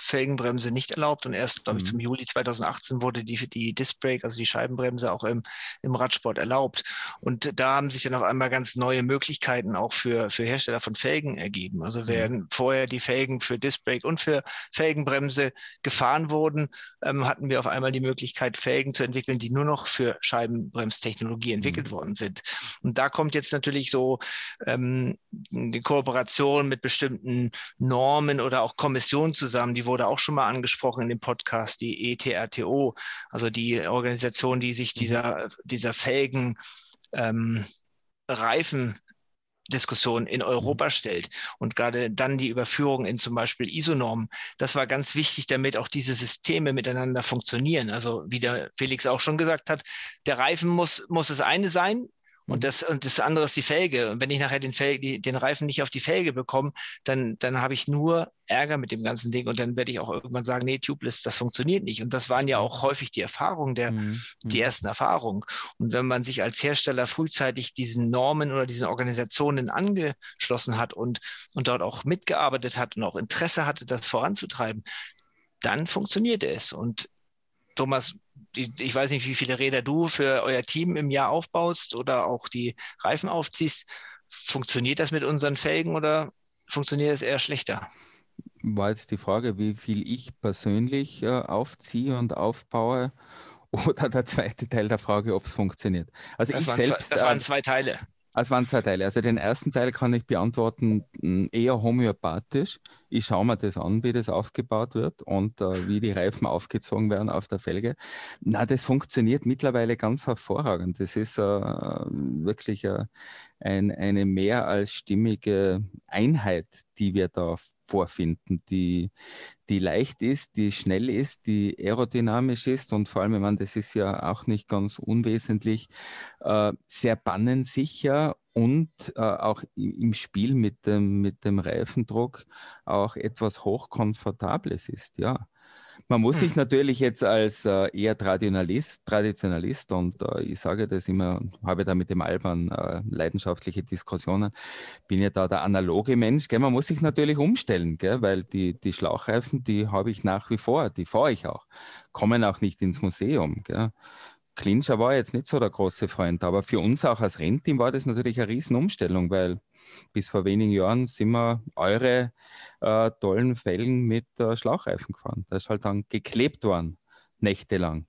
Felgenbremse nicht erlaubt und erst, glaube ich, zum mhm. Juli 2018 wurde die, die Disc Brake, also die Scheibenbremse, auch im, im Radsport erlaubt. Und da haben sich dann auf einmal ganz neue Möglichkeiten auch für, für Hersteller von Felgen ergeben. Also mhm. während vorher die Felgen für Disc Brake und für Felgenbremse gefahren wurden, ähm, hatten wir auf einmal die Möglichkeit, Felgen zu entwickeln, die nur noch für Scheibenbremstechnologie entwickelt mhm. worden sind. Und da kommt jetzt natürlich so ähm, die Kooperation mit bestimmten Normen oder auch Kommissionen zusammen, die die wurde auch schon mal angesprochen in dem Podcast, die ETRTO, also die Organisation, die sich mhm. dieser, dieser Felgen ähm, Reifen Diskussion in Europa mhm. stellt und gerade dann die Überführung in zum Beispiel ISO-Normen, das war ganz wichtig, damit auch diese Systeme miteinander funktionieren. Also wie der Felix auch schon gesagt hat, der Reifen muss, muss das eine sein, und mhm. das, und das andere ist die Felge. Und wenn ich nachher den, Felge, den Reifen nicht auf die Felge bekomme, dann, dann habe ich nur Ärger mit dem ganzen Ding. Und dann werde ich auch irgendwann sagen, nee, Tubeless, das funktioniert nicht. Und das waren ja auch häufig die Erfahrungen, der, mhm. die mhm. ersten Erfahrungen. Und wenn man sich als Hersteller frühzeitig diesen Normen oder diesen Organisationen angeschlossen hat und, und dort auch mitgearbeitet hat und auch Interesse hatte, das voranzutreiben, dann funktionierte es. Und Thomas, ich weiß nicht, wie viele Räder du für euer Team im Jahr aufbaust oder auch die Reifen aufziehst. Funktioniert das mit unseren Felgen oder funktioniert es eher schlechter? War jetzt die Frage, wie viel ich persönlich äh, aufziehe und aufbaue oder der zweite Teil der Frage, ob es funktioniert. Also das ich selbst. Zwei, das waren äh, zwei Teile. Es waren zwei Teile. Also den ersten Teil kann ich beantworten eher homöopathisch. Ich schaue mir das an, wie das aufgebaut wird und äh, wie die Reifen aufgezogen werden auf der Felge. Na, das funktioniert mittlerweile ganz hervorragend. Das ist äh, wirklich äh, ein, eine mehr als stimmige Einheit, die wir da vorfinden, die, die leicht ist, die schnell ist, die aerodynamisch ist und vor allem, ich meine, das ist ja auch nicht ganz unwesentlich, äh, sehr bannensicher und äh, auch im Spiel mit dem, mit dem Reifendruck auch etwas Hochkomfortables ist, ja. Man muss sich natürlich jetzt als äh, eher Traditionalist, Traditionalist und äh, ich sage das immer, habe da mit dem Alban äh, leidenschaftliche Diskussionen, bin ja da der analoge Mensch, gell? man muss sich natürlich umstellen, gell? weil die, die Schlauchreifen, die habe ich nach wie vor, die fahre ich auch, kommen auch nicht ins Museum. Gell? Clincher war jetzt nicht so der große Freund, aber für uns auch als Rennteam war das natürlich eine Riesenumstellung, weil bis vor wenigen Jahren sind wir eure äh, tollen Felgen mit äh, Schlauchreifen gefahren. Da ist halt dann geklebt worden, nächtelang.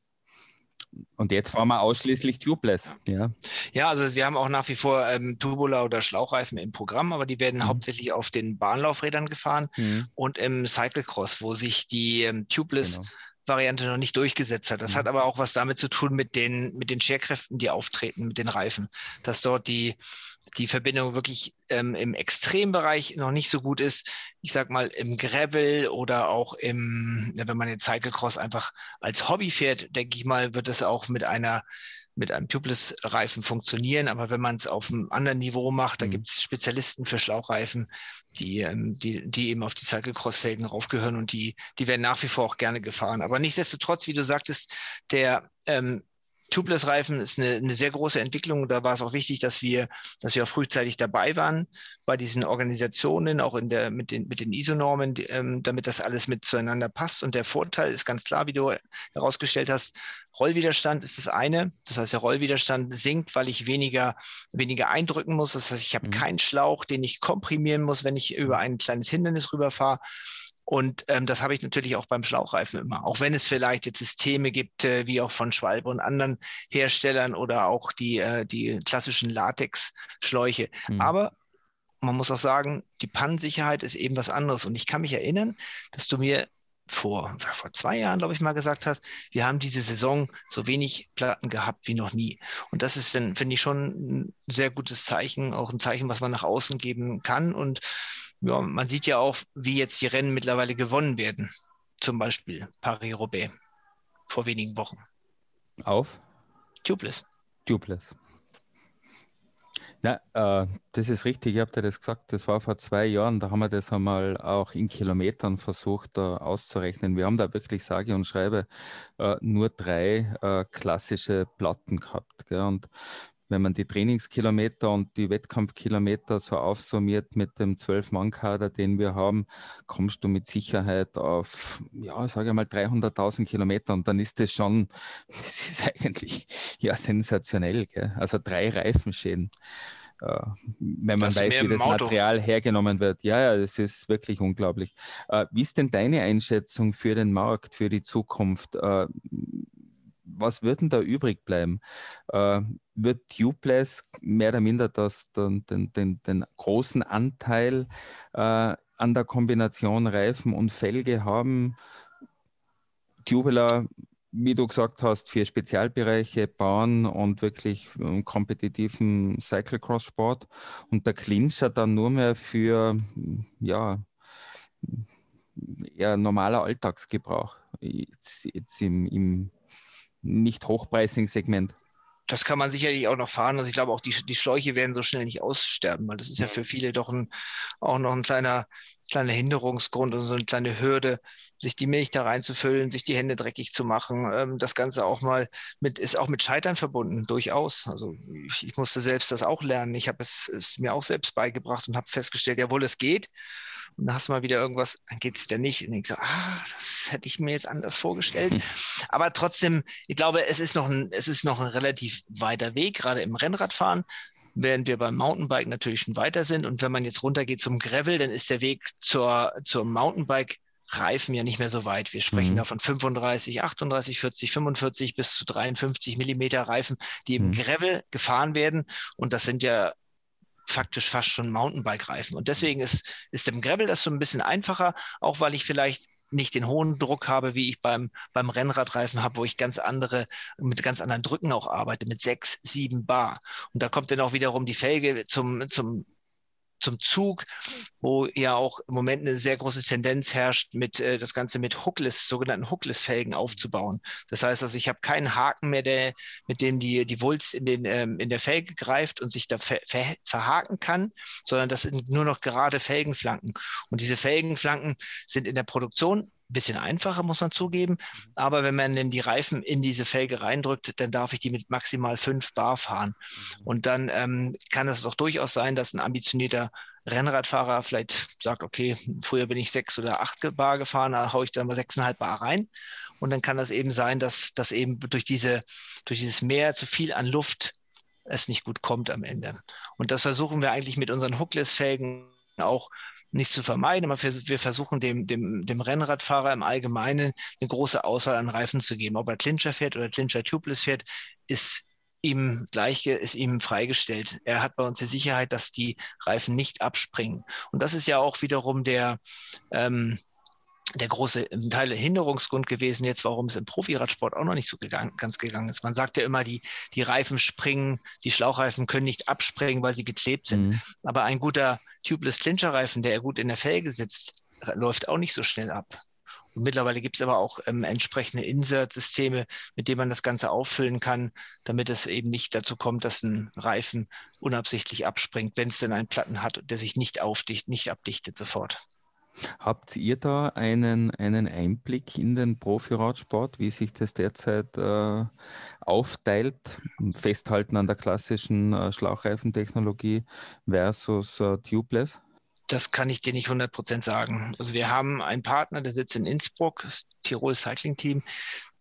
Und jetzt fahren wir ausschließlich tubeless. Ja, ja also wir haben auch nach wie vor ähm, Tubular oder Schlauchreifen im Programm, aber die werden mhm. hauptsächlich auf den Bahnlaufrädern gefahren mhm. und im Cyclecross, wo sich die ähm, tubeless genau. Variante noch nicht durchgesetzt hat. Das mhm. hat aber auch was damit zu tun mit den, mit den Scherkräften, die auftreten, mit den Reifen, dass dort die, die Verbindung wirklich ähm, im Extrembereich noch nicht so gut ist. Ich sag mal im Gravel oder auch im, wenn man den Cyclecross einfach als Hobby fährt, denke ich mal, wird es auch mit einer mit einem Tubeless-Reifen funktionieren, aber wenn man es auf einem anderen Niveau macht, da mhm. gibt es Spezialisten für Schlauchreifen, die, ähm, die, die eben auf die Cyclecross-Felgen raufgehören und die, die werden nach wie vor auch gerne gefahren. Aber nichtsdestotrotz, wie du sagtest, der ähm, Tubeless-Reifen ist eine, eine, sehr große Entwicklung. Da war es auch wichtig, dass wir, dass wir auch frühzeitig dabei waren bei diesen Organisationen, auch in der, mit den, mit den ISO-Normen, ähm, damit das alles mit zueinander passt. Und der Vorteil ist ganz klar, wie du herausgestellt hast, Rollwiderstand ist das eine. Das heißt, der Rollwiderstand sinkt, weil ich weniger, weniger eindrücken muss. Das heißt, ich habe mhm. keinen Schlauch, den ich komprimieren muss, wenn ich über ein kleines Hindernis rüberfahre. Und ähm, das habe ich natürlich auch beim Schlauchreifen immer. Auch wenn es vielleicht jetzt Systeme gibt, äh, wie auch von Schwalbe und anderen Herstellern oder auch die, äh, die klassischen Latex-Schläuche. Mhm. Aber man muss auch sagen, die Pannensicherheit ist eben was anderes. Und ich kann mich erinnern, dass du mir vor, vor zwei Jahren, glaube ich, mal gesagt hast, wir haben diese Saison so wenig Platten gehabt wie noch nie. Und das ist dann, finde ich, schon ein sehr gutes Zeichen, auch ein Zeichen, was man nach außen geben kann. Und ja, man sieht ja auch, wie jetzt die Rennen mittlerweile gewonnen werden. Zum Beispiel Paris-Roubaix vor wenigen Wochen. Auf? Tubeless. Tubeless. Na, äh, das ist richtig, ich habe dir das gesagt, das war vor zwei Jahren, da haben wir das einmal auch in Kilometern versucht uh, auszurechnen. Wir haben da wirklich sage und schreibe uh, nur drei uh, klassische Platten gehabt. Gell? Und wenn man die Trainingskilometer und die Wettkampfkilometer so aufsummiert mit dem Zwölf-Mann-Kader, den wir haben, kommst du mit Sicherheit auf, ja, sage ich mal 300.000 Kilometer und dann ist das schon, das ist eigentlich ja sensationell, gell? also drei Reifenschäden. Äh, wenn man das weiß, wie das Auto. Material hergenommen wird. Ja, ja, das ist wirklich unglaublich. Äh, wie ist denn deine Einschätzung für den Markt, für die Zukunft? Äh, was wird denn da übrig bleiben? Äh, wird Tubeless mehr oder minder das, den, den, den, den großen Anteil äh, an der Kombination Reifen und Felge haben? Tubular, wie du gesagt hast, für Spezialbereiche, Bahn und wirklich um, kompetitiven Cyclocross-Sport und der Clincher dann nur mehr für ja, eher normaler Alltagsgebrauch. Jetzt, jetzt im, im nicht hochpreisigen Segment. Das kann man sicherlich auch noch fahren. Also ich glaube auch die, die Schläuche werden so schnell nicht aussterben, weil das ist ja für viele doch ein, auch noch ein kleiner, kleiner Hinderungsgrund und so eine kleine Hürde, sich die Milch da reinzufüllen, sich die Hände dreckig zu machen. Ähm, das Ganze auch mal mit, ist auch mit Scheitern verbunden, durchaus. Also ich, ich musste selbst das auch lernen. Ich habe es, es mir auch selbst beigebracht und habe festgestellt, jawohl, es geht. Und dann hast du mal wieder irgendwas, dann geht es wieder nicht. Und ich so, ah, das hätte ich mir jetzt anders vorgestellt. Aber trotzdem, ich glaube, es ist noch ein, es ist noch ein relativ weiter Weg, gerade im Rennradfahren während wir beim Mountainbike natürlich schon weiter sind. Und wenn man jetzt runtergeht zum Gravel, dann ist der Weg zur, zur Mountainbike Reifen ja nicht mehr so weit. Wir sprechen mhm. da von 35, 38, 40, 45 bis zu 53 Millimeter Reifen, die im mhm. Gravel gefahren werden. Und das sind ja faktisch fast schon Mountainbike-Reifen. Und deswegen ist, ist im Gravel das so ein bisschen einfacher, auch weil ich vielleicht nicht den hohen Druck habe, wie ich beim, beim Rennradreifen habe, wo ich ganz andere, mit ganz anderen Drücken auch arbeite, mit sechs, sieben Bar. Und da kommt dann auch wiederum die Felge zum, zum zum Zug, wo ja auch im Moment eine sehr große Tendenz herrscht, mit äh, das Ganze mit Hookless, sogenannten Hookless-Felgen aufzubauen. Das heißt also, ich habe keinen Haken mehr, der, mit dem die, die Wulst in, den, ähm, in der Felge greift und sich da ver, ver, verhaken kann, sondern das sind nur noch gerade Felgenflanken. Und diese Felgenflanken sind in der Produktion bisschen einfacher, muss man zugeben. Mhm. Aber wenn man denn die Reifen in diese Felge reindrückt, dann darf ich die mit maximal fünf Bar fahren. Mhm. Und dann ähm, kann es doch durchaus sein, dass ein ambitionierter Rennradfahrer vielleicht sagt, okay, früher bin ich sechs oder acht Bar gefahren, da haue ich dann mal sechseinhalb Bar rein. Und dann kann das eben sein, dass das eben durch diese, durch dieses Meer zu viel an Luft es nicht gut kommt am Ende. Und das versuchen wir eigentlich mit unseren Hookless-Felgen auch nicht zu vermeiden, aber wir versuchen dem, dem, dem Rennradfahrer im Allgemeinen eine große Auswahl an Reifen zu geben. Ob er Clincher fährt oder Clincher Tubeless fährt, ist ihm gleich ist ihm freigestellt. Er hat bei uns die Sicherheit, dass die Reifen nicht abspringen. Und das ist ja auch wiederum der ähm, der große Teil Hinderungsgrund gewesen jetzt, warum es im Profiradsport auch noch nicht so gegangen, ganz gegangen ist. Man sagt ja immer, die, die Reifen springen, die Schlauchreifen können nicht abspringen, weil sie geklebt sind. Mhm. Aber ein guter Tubeless Clincher Reifen, der gut in der Felge sitzt, läuft auch nicht so schnell ab. Und mittlerweile gibt es aber auch ähm, entsprechende Insert-Systeme, mit denen man das Ganze auffüllen kann, damit es eben nicht dazu kommt, dass ein Reifen unabsichtlich abspringt, wenn es denn einen Platten hat, der sich nicht aufdicht, nicht abdichtet sofort. Habt ihr da einen, einen Einblick in den Profi-Radsport, wie sich das derzeit äh, aufteilt? Festhalten an der klassischen äh, Schlauchreifentechnologie versus äh, Tubeless? Das kann ich dir nicht 100% sagen. Also wir haben einen Partner, der sitzt in Innsbruck, das Tirol Cycling Team.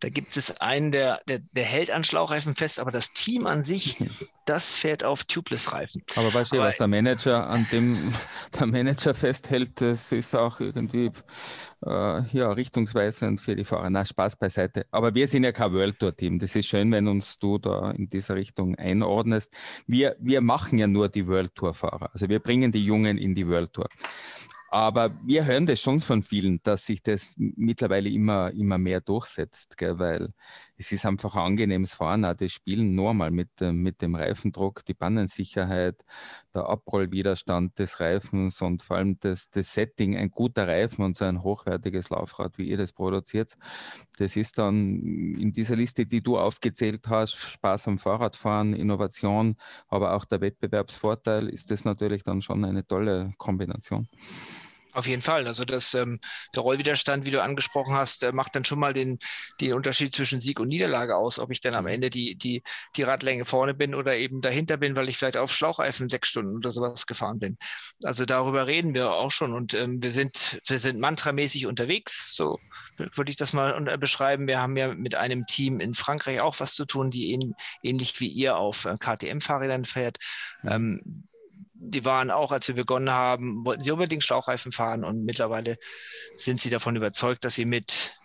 Da gibt es einen, der, der, der hält an Schlauchreifen fest, aber das Team an sich, das fährt auf Tubeless-Reifen. Aber weißt du, was der Manager an dem der Manager festhält, das ist auch irgendwie äh, ja, richtungsweisend für die Fahrer. Na, Spaß beiseite. Aber wir sind ja kein World Tour-Team. Das ist schön, wenn uns du da in dieser Richtung einordnest. Wir, wir machen ja nur die World Tour-Fahrer. Also wir bringen die Jungen in die World Tour. Aber wir hören das schon von vielen, dass sich das mittlerweile immer, immer mehr durchsetzt, gell? weil es ist einfach ein angenehmes Fahren, auch das Spielen normal mit, mit dem Reifendruck, die Bannensicherheit, der Abrollwiderstand des Reifens und vor allem das, das Setting, ein guter Reifen und so ein hochwertiges Laufrad, wie ihr das produziert. Das ist dann in dieser Liste, die du aufgezählt hast, Spaß am Fahrradfahren, Innovation, aber auch der Wettbewerbsvorteil, ist das natürlich dann schon eine tolle Kombination. Auf jeden Fall. Also das, ähm, der Rollwiderstand, wie du angesprochen hast, äh, macht dann schon mal den, den Unterschied zwischen Sieg und Niederlage aus, ob ich dann am mhm. Ende die, die, die Radlänge vorne bin oder eben dahinter bin, weil ich vielleicht auf Schlauchreifen sechs Stunden oder sowas gefahren bin. Also darüber reden wir auch schon und ähm, wir sind, wir sind mantramäßig unterwegs. So würde ich das mal äh, beschreiben. Wir haben ja mit einem Team in Frankreich auch was zu tun, die ähn, ähnlich wie ihr auf äh, KTM-Fahrrädern fährt. Ähm, die waren auch, als wir begonnen haben, wollten sie unbedingt Schlauchreifen fahren und mittlerweile sind sie davon überzeugt, dass sie mit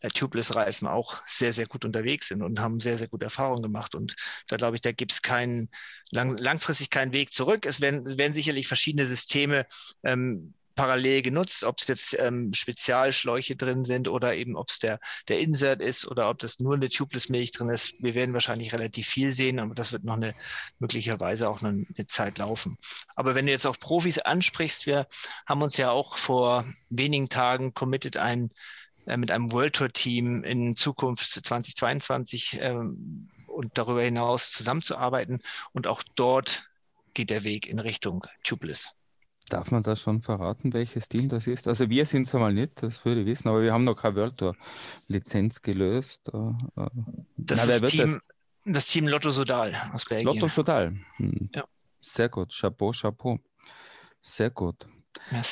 äh, Tubeless-Reifen auch sehr, sehr gut unterwegs sind und haben sehr, sehr gute Erfahrungen gemacht. Und da glaube ich, da gibt es keinen, lang, langfristig keinen Weg zurück. Es werden, werden sicherlich verschiedene Systeme ähm, parallel genutzt, ob es jetzt ähm, Spezialschläuche drin sind oder eben ob es der, der Insert ist oder ob das nur eine Tubeless-Milch drin ist. Wir werden wahrscheinlich relativ viel sehen, aber das wird noch eine möglicherweise auch eine, eine Zeit laufen. Aber wenn du jetzt auch Profis ansprichst, wir haben uns ja auch vor wenigen Tagen committed, ein, äh, mit einem World Tour Team in Zukunft 2022 ähm, und darüber hinaus zusammenzuarbeiten. Und auch dort geht der Weg in Richtung Tubeless. Darf man das schon verraten, welches Team das ist? Also wir sind es einmal nicht, das würde ich wissen, aber wir haben noch keine World Lizenz gelöst. Äh, äh. Das, Na, ist Team, das? das Team Lotto Sodal aus Belgien. Lotto Sodal. Hm. Ja. Sehr gut, Chapeau, Chapeau. Sehr gut.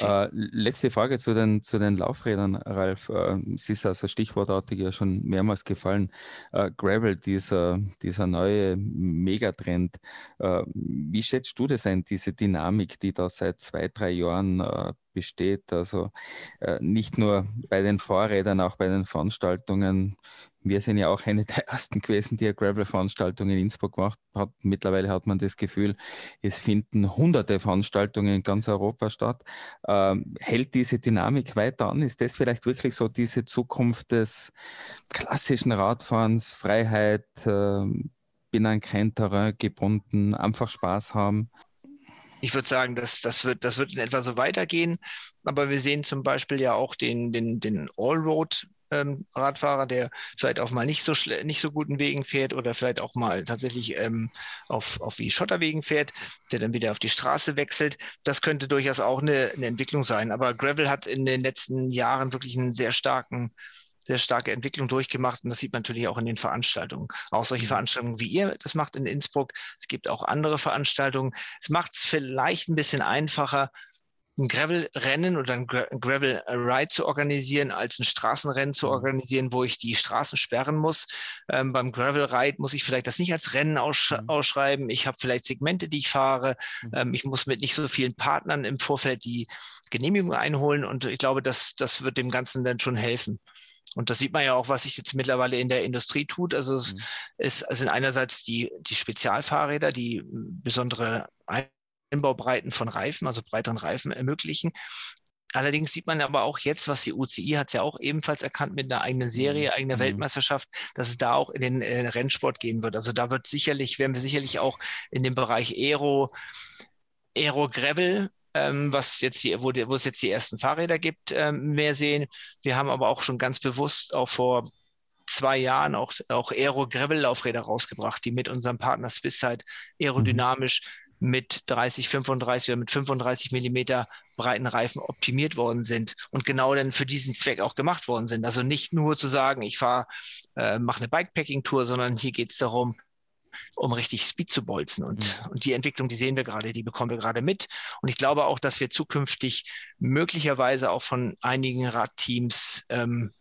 Äh, letzte Frage zu den, zu den Laufrädern, Ralf. Äh, es ist also stichwortartig ja schon mehrmals gefallen. Äh, Gravel, dieser, dieser neue Megatrend. Äh, wie schätzt du das ein, diese Dynamik, die da seit zwei, drei Jahren äh, besteht. Also äh, nicht nur bei den Fahrrädern, auch bei den Veranstaltungen. Wir sind ja auch eine der ersten gewesen, die eine Gravel-Veranstaltung in Innsbruck gemacht hat. Mittlerweile hat man das Gefühl, es finden hunderte Veranstaltungen in ganz Europa statt. Ähm, hält diese Dynamik weiter an? Ist das vielleicht wirklich so diese Zukunft des klassischen Radfahrens, Freiheit, äh, bin an kein Terrain gebunden, einfach Spaß haben? ich würde sagen, das, das, wird, das wird in etwa so weitergehen. Aber wir sehen zum Beispiel ja auch den, den, den Allroad-Radfahrer, ähm, der vielleicht auch mal nicht so, nicht so guten Wegen fährt oder vielleicht auch mal tatsächlich ähm, auf, auf wie Schotterwegen fährt, der dann wieder auf die Straße wechselt. Das könnte durchaus auch eine, eine Entwicklung sein. Aber Gravel hat in den letzten Jahren wirklich einen sehr starken sehr starke Entwicklung durchgemacht und das sieht man natürlich auch in den Veranstaltungen. Auch solche mhm. Veranstaltungen wie ihr das macht in Innsbruck. Es gibt auch andere Veranstaltungen. Es macht es vielleicht ein bisschen einfacher, ein Gravel-Rennen oder ein Gravel-Ride zu organisieren, als ein Straßenrennen zu mhm. organisieren, wo ich die Straßen sperren muss. Ähm, beim Gravel-Ride muss ich vielleicht das nicht als Rennen aussch mhm. ausschreiben. Ich habe vielleicht Segmente, die ich fahre. Mhm. Ähm, ich muss mit nicht so vielen Partnern im Vorfeld die Genehmigung einholen und ich glaube, das, das wird dem Ganzen dann schon helfen. Und das sieht man ja auch, was sich jetzt mittlerweile in der Industrie tut. Also es, mhm. ist, es sind einerseits die, die Spezialfahrräder, die besondere Einbaubreiten von Reifen, also breiteren Reifen ermöglichen. Allerdings sieht man aber auch jetzt, was die UCI hat es ja auch ebenfalls erkannt mit einer eigenen Serie, mhm. eigener mhm. Weltmeisterschaft, dass es da auch in den äh, Rennsport gehen wird. Also da wird sicherlich, werden wir sicherlich auch in dem Bereich Aero, Aero Gravel ähm, was jetzt die, wo, wo, es jetzt die ersten Fahrräder gibt, ähm, mehr sehen. Wir haben aber auch schon ganz bewusst auch vor zwei Jahren auch, auch Aero-Gravel-Laufräder rausgebracht, die mit unserem Partner Swisside aerodynamisch mhm. Mit 30, 35 oder mit 35 Millimeter breiten Reifen optimiert worden sind und genau dann für diesen Zweck auch gemacht worden sind. Also nicht nur zu sagen, ich fahre, äh, mache eine Bikepacking-Tour, sondern hier geht es darum, um richtig Speed zu bolzen. Und, mhm. und die Entwicklung, die sehen wir gerade, die bekommen wir gerade mit. Und ich glaube auch, dass wir zukünftig möglicherweise auch von einigen Radteams ähm,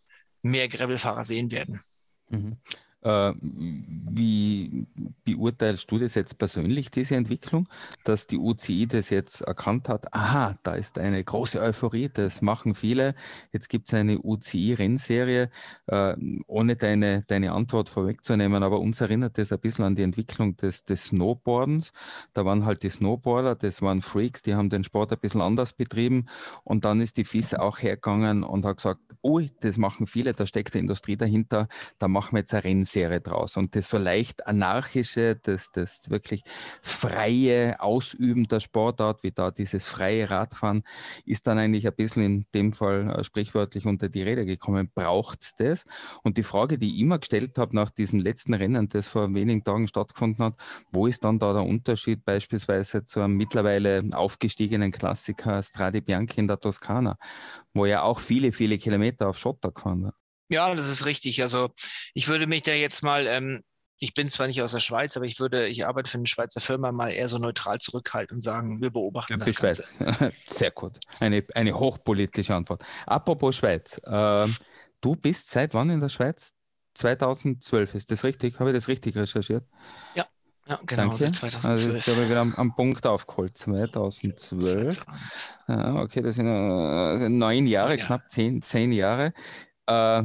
mehr Gravelfahrer sehen werden. Mhm. Äh, wie beurteilst du das jetzt persönlich, diese Entwicklung, dass die UCI das jetzt erkannt hat? Aha, da ist eine große Euphorie, das machen viele. Jetzt gibt es eine UCI-Rennserie, äh, ohne deine, deine Antwort vorwegzunehmen, aber uns erinnert das ein bisschen an die Entwicklung des, des Snowboardens. Da waren halt die Snowboarder, das waren Freaks, die haben den Sport ein bisschen anders betrieben und dann ist die FIS auch hergegangen und hat gesagt, ui, das machen viele, da steckt die Industrie dahinter, da machen wir jetzt eine Rennserie. Serie draus. Und das so leicht anarchische, das, das wirklich freie Ausüben der Sportart, wie da dieses freie Radfahren, ist dann eigentlich ein bisschen in dem Fall äh, sprichwörtlich unter die Rede gekommen. Braucht es das? Und die Frage, die ich immer gestellt habe nach diesem letzten Rennen, das vor wenigen Tagen stattgefunden hat, wo ist dann da der Unterschied beispielsweise zu einem mittlerweile aufgestiegenen Klassiker Strade Bianchi in der Toskana, wo ja auch viele, viele Kilometer auf Schotter gefahren wird? Ja, das ist richtig. Also ich würde mich da jetzt mal, ähm, ich bin zwar nicht aus der Schweiz, aber ich würde, ich arbeite für eine Schweizer Firma, mal eher so neutral zurückhalten und sagen, wir beobachten ja, das Ganze. Schweiz. Sehr gut. Eine, eine hochpolitische Antwort. Apropos Schweiz. Äh, du bist seit wann in der Schweiz? 2012, ist das richtig? Habe ich das richtig recherchiert? Ja. Ja, genau, Danke. 2012. Also jetzt habe ich wieder am, am, Punkt aufgeholt. 2012. Ja, okay, das sind, äh, neun Jahre, ja. knapp zehn, zehn Jahre. Äh,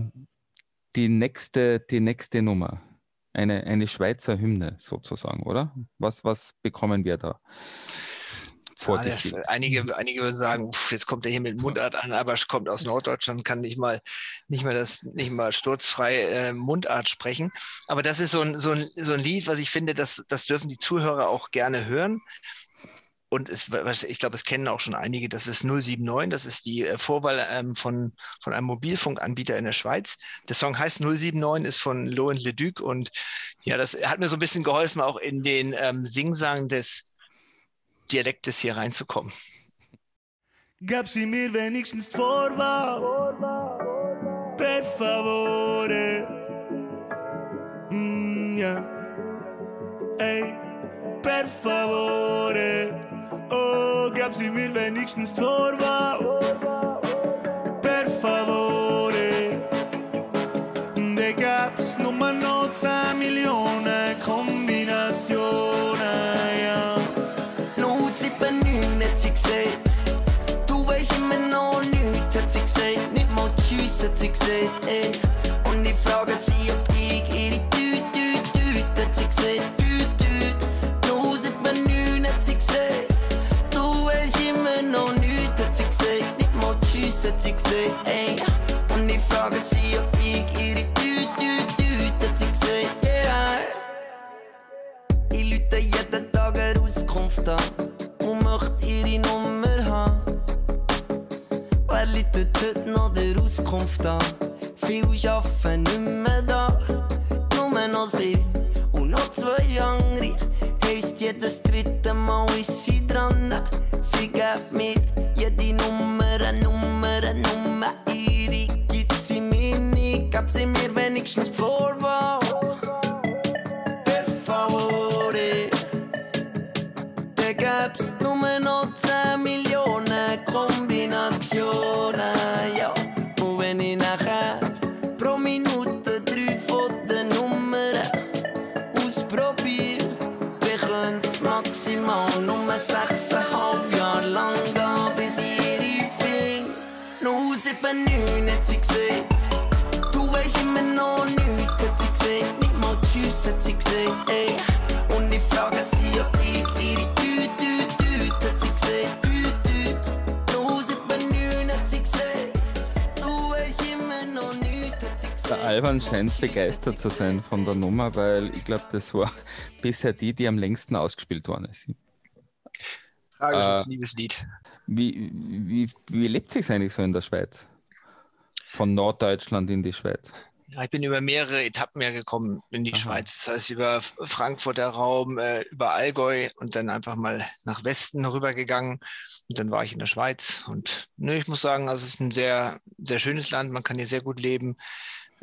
die, nächste, die nächste Nummer. Eine, eine Schweizer Hymne sozusagen, oder? Was, was bekommen wir da? Ja, der, einige, einige würden sagen, uff, jetzt kommt er hier mit Mundart an, aber kommt aus Norddeutschland, kann nicht mal, nicht mal das, nicht mal sturzfrei äh, Mundart sprechen. Aber das ist so ein, so ein, so ein Lied, was ich finde, das, das dürfen die Zuhörer auch gerne hören und es, ich glaube, es kennen auch schon einige, das ist 079, das ist die äh, Vorwahl ähm, von, von einem Mobilfunkanbieter in der Schweiz. Der Song heißt 079, ist von Lohen Leduc und ja, das hat mir so ein bisschen geholfen, auch in den ähm, Singsang des Dialektes hier reinzukommen. Gab sie mir wenigstens Vorwahl, per favore. Mm, ja, ey, per favore. Gab sie mir wenigstens Torwart. Per favore. Da gab's nur noch 10 Millionen Kombinationen, ja. 079 hat sie gesagt. Du weißt immer noch nichts, hat sie gesagt. Nicht mal Tschüss, hat sie gesagt, ey. Und ich frage sie, ob ich ihre Tüte, Tüte, hat sie gesagt. hat sie gesagt, ey. Und ich frage sie, ob ich ihre Tüte, Tüte, hat sie gesagt, yeah. Ich lüte jeden Tag eine Auskunft an und möchte ihre Nummer haben. Wer läutet heute noch der Auskunft an? Viel arbeiten nicht mehr da, nur noch sie und noch zwei andere. Heisst jedes dritte Mal ist sie dran, sie gibt mir sie Alban scheint begeistert zu sein von der Nummer, weil ich glaube, das war bisher die, die am längsten ausgespielt worden ist. Tragisches Äh, Liebeslied. Wie, wie, wie lebt sich eigentlich so in der Schweiz? Von Norddeutschland in die Schweiz. Ja, ich bin über mehrere Etappen ja gekommen in die Aha. Schweiz. Das heißt, über Frankfurter Raum, äh, über Allgäu und dann einfach mal nach Westen rübergegangen. Und dann war ich in der Schweiz. Und ne, ich muss sagen, also es ist ein sehr, sehr schönes Land. Man kann hier sehr gut leben.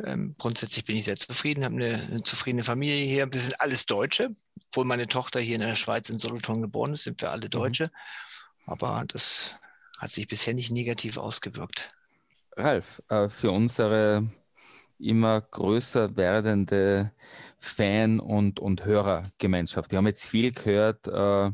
Ähm, grundsätzlich bin ich sehr zufrieden, habe eine, eine zufriedene Familie hier. Wir sind alles Deutsche. Obwohl meine Tochter hier in der Schweiz in Solothurn geboren ist, sind wir alle Deutsche. Aber das hat sich bisher nicht negativ ausgewirkt. Ralf, äh, für unsere immer größer werdende Fan- und, und Hörergemeinschaft. Wir haben jetzt viel gehört, äh,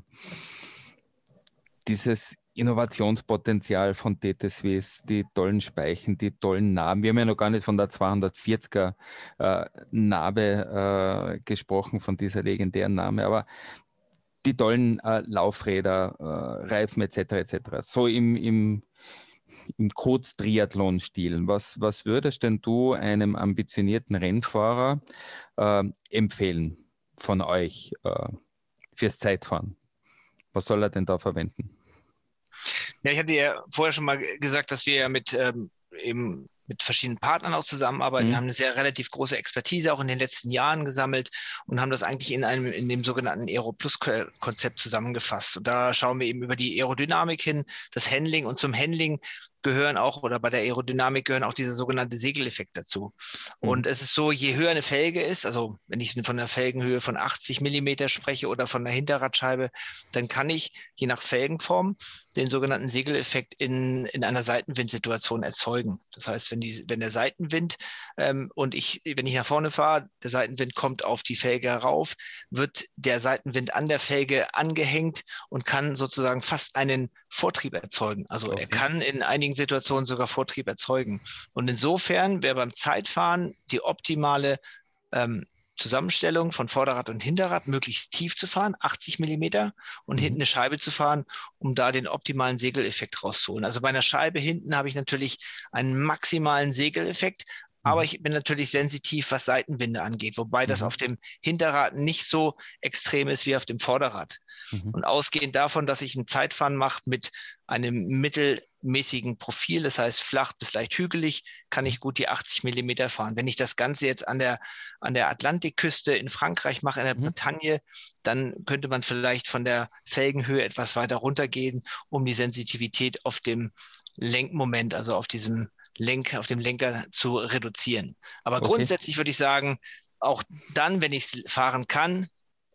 dieses Innovationspotenzial von TT Swiss, die tollen Speichen, die tollen Narben. Wir haben ja noch gar nicht von der 240er äh, Narbe äh, gesprochen, von dieser legendären Name, aber die tollen äh, Laufräder, äh, Reifen etc. etc. So im, im, im Kurz-Triathlon-Stil. Was, was würdest denn du einem ambitionierten Rennfahrer äh, empfehlen von euch äh, fürs Zeitfahren? Was soll er denn da verwenden? Ja, ich hatte ja vorher schon mal gesagt, dass wir ja mit ähm, eben mit verschiedenen Partnern auch zusammenarbeiten. Mhm. Wir haben eine sehr relativ große Expertise auch in den letzten Jahren gesammelt und haben das eigentlich in einem in dem sogenannten Aero Plus Ko- Konzept zusammengefasst. Und da schauen wir eben über die Aerodynamik hin, das Handling und zum Handling gehören auch oder bei der Aerodynamik gehören auch dieser sogenannte Segeleffekt dazu. Mhm. Und es ist so, je höher eine Felge ist, also wenn ich von einer Felgenhöhe von 80 Millimeter spreche oder von einer Hinterradscheibe, dann kann ich je nach Felgenform den sogenannten Segeleffekt in, in einer Seitenwindsituation erzeugen. Das heißt, wenn, die, wenn der Seitenwind ähm, und ich, wenn ich nach vorne fahre, der Seitenwind kommt auf die Felge herauf, wird der Seitenwind an der Felge angehängt und kann sozusagen fast einen Vortrieb erzeugen. Also Okay. er kann in einigen Situationen sogar Vortrieb erzeugen. Und insofern wäre beim Zeitfahren die optimale ähm, Zusammenstellung von Vorderrad und Hinterrad möglichst tief zu fahren, 80 Millimeter, und Mhm. hinten eine Scheibe zu fahren, um da den optimalen Segeleffekt rauszuholen. Also bei einer Scheibe hinten habe ich natürlich einen maximalen Segeleffekt, aber Mhm. ich bin natürlich sensitiv, was Seitenwinde angeht, wobei das Mhm. auf dem Hinterrad nicht so extrem ist wie auf dem Vorderrad. Mhm. Und ausgehend davon, dass ich ein Zeitfahren mache mit einem mittelmäßigen Profil, das heißt flach bis leicht hügelig, kann ich gut die 80 Millimeter fahren. Wenn ich das Ganze jetzt an der, an der Atlantikküste in Frankreich mache, in der Mhm. Bretagne, dann könnte man vielleicht von der Felgenhöhe etwas weiter runtergehen, um die Sensitivität auf dem Lenkmoment, also auf diesem Lenk, auf dem Lenker zu reduzieren. Aber Okay. grundsätzlich würde ich sagen, auch dann, wenn ich es fahren kann,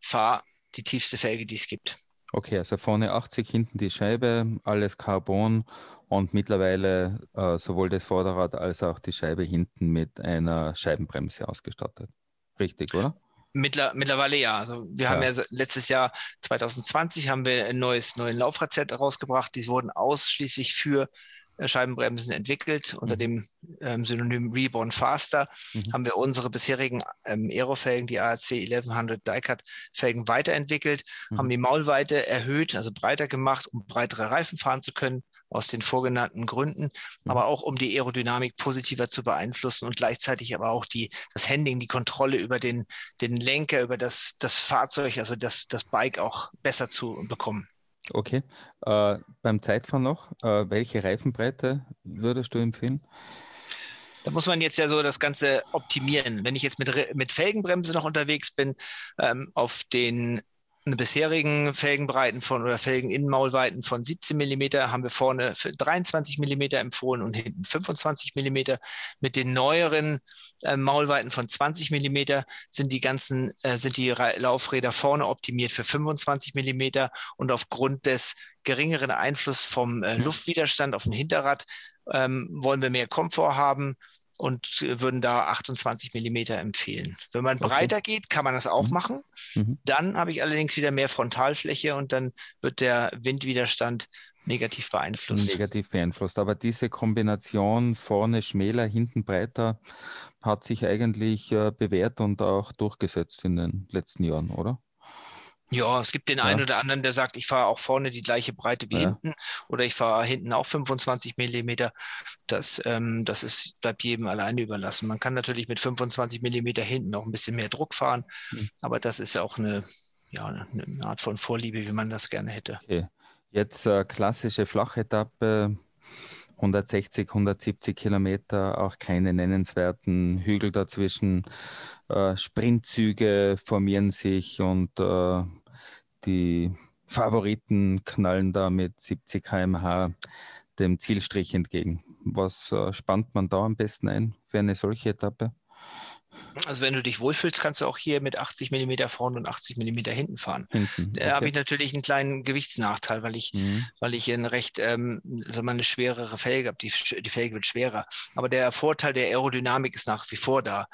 fahr die tiefste Felge, die es gibt. Okay, also vorne 80, hinten die Scheibe, alles Carbon und mittlerweile äh, sowohl das Vorderrad als auch die Scheibe hinten mit einer Scheibenbremse ausgestattet. Richtig, oder? Mittler, mittlerweile ja. Also wir Ja. haben ja letztes Jahr 2020 haben wir ein neues neuen Laufradset rausgebracht. Die wurden ausschließlich für äh, Scheibenbremsen entwickelt unter Mhm. dem ähm, Synonym Reborn Faster. Mhm. Haben wir unsere bisherigen ähm, Aerofelgen, die ARC 1100 Diecast Felgen weiterentwickelt, Mhm. haben die Maulweite erhöht, also breiter gemacht, um breitere Reifen fahren zu können, aus den vorgenannten Gründen, Mhm. aber auch um die Aerodynamik positiver zu beeinflussen und gleichzeitig aber auch die, das Handling, die Kontrolle über den, den Lenker, über das, das Fahrzeug, also das, das Bike auch besser zu bekommen. Okay. Äh, beim Zeitfahren noch, äh, welche Reifenbreite würdest du empfehlen? Da muss man jetzt ja so das Ganze optimieren. Wenn ich jetzt mit, mit Felgenbremse noch unterwegs bin, ähm, auf den bisherigen Felgenbreiten von oder Felgeninnenmaulweiten von 17 Millimeter haben wir vorne für 23 Millimeter empfohlen und hinten 25 Millimeter. Mit den neueren äh, Maulweiten von 20 Millimeter sind die ganzen, äh, sind die Laufräder vorne optimiert für 25 Millimeter und aufgrund des geringeren Einfluss vom äh, Mhm. Luftwiderstand auf dem Hinterrad ähm, wollen wir mehr Komfort haben und äh, würden da 28 Millimeter empfehlen. Wenn man Okay. breiter geht, kann man das auch Mhm. machen. Mhm. Dann habe ich allerdings wieder mehr Frontalfläche und dann wird der Windwiderstand negativ beeinflusst. negativ beeinflusst. Aber diese Kombination vorne schmäler, hinten breiter hat sich eigentlich äh, bewährt und auch durchgesetzt in den letzten Jahren, oder? Ja, es gibt den Ja. einen oder anderen, der sagt, ich fahre auch vorne die gleiche Breite wie Ja. hinten oder ich fahre hinten auch 25 Millimeter. Das, ähm, das ist, bleibt jedem alleine überlassen. Man kann natürlich mit 25 Millimeter hinten auch ein bisschen mehr Druck fahren, Mhm. aber das ist ja auch eine, ja, eine Art von Vorliebe, wie man das gerne hätte. Okay. Jetzt äh, klassische Flachetappe, 160, 170 Kilometer, auch keine nennenswerten Hügel dazwischen. Äh, Sprintzüge formieren sich und äh, die Favoriten knallen da mit 70 km/h dem Zielstrich entgegen. Was äh, spannt man da am besten ein für eine solche Etappe? Also wenn du dich wohlfühlst, kannst du auch hier mit 80 Millimeter vorne und 80 Millimeter hinten fahren. Hinten. Da habe Okay. ich natürlich einen kleinen Gewichtsnachteil, weil ich Mhm. weil ich eine recht, ähm, wir mal, eine schwerere Felge habe. Die, die Felge wird schwerer. Aber der Vorteil der Aerodynamik ist nach wie vor da.